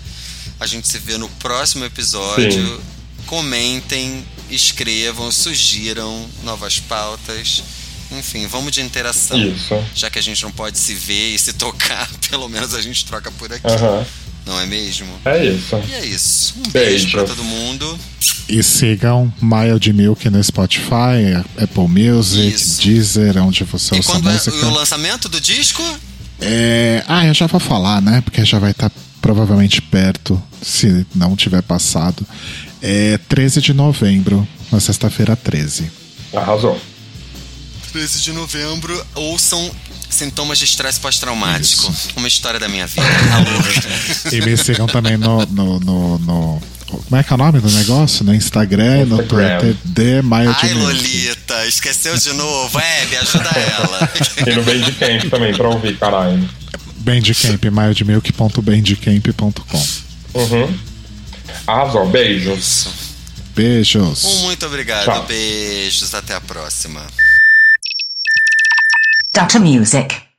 A gente se vê no próximo episódio. Sim. Comentem, escrevam, sugiram novas pautas. Enfim, vamos de interação. Isso. Já que a gente não pode se ver e se tocar, pelo menos a gente troca por aqui. Aham. Não é mesmo? É isso. E é isso. Um Beijo. beijo pra todo mundo. E sigam Mild Milk no Spotify, Apple Music, Isso. Deezer, onde você E ouça quando é música. o lançamento do disco? É... Ah, eu já vou falar, né? Porque já vai estar provavelmente perto, se não tiver passado. É 13 de novembro, na sexta-feira 13. Arrasou. 13 de novembro, ouçam Sintomas de estresse pós-traumático. Uma história da minha vida. e me sigam também no, no, no, no, Como é que é o nome do negócio? No Instagram, no Twitter, de Maio Ai, Lolita, esqueceu de novo. Web, ajuda ela. e no Bandcamp também, pra ouvir, caralho. Bandcamp, maiodemilk.bandcamp.com Uhum. Arrasou, beijos. Beijos. Muito obrigado, Tchau. beijos, até a próxima. Data Music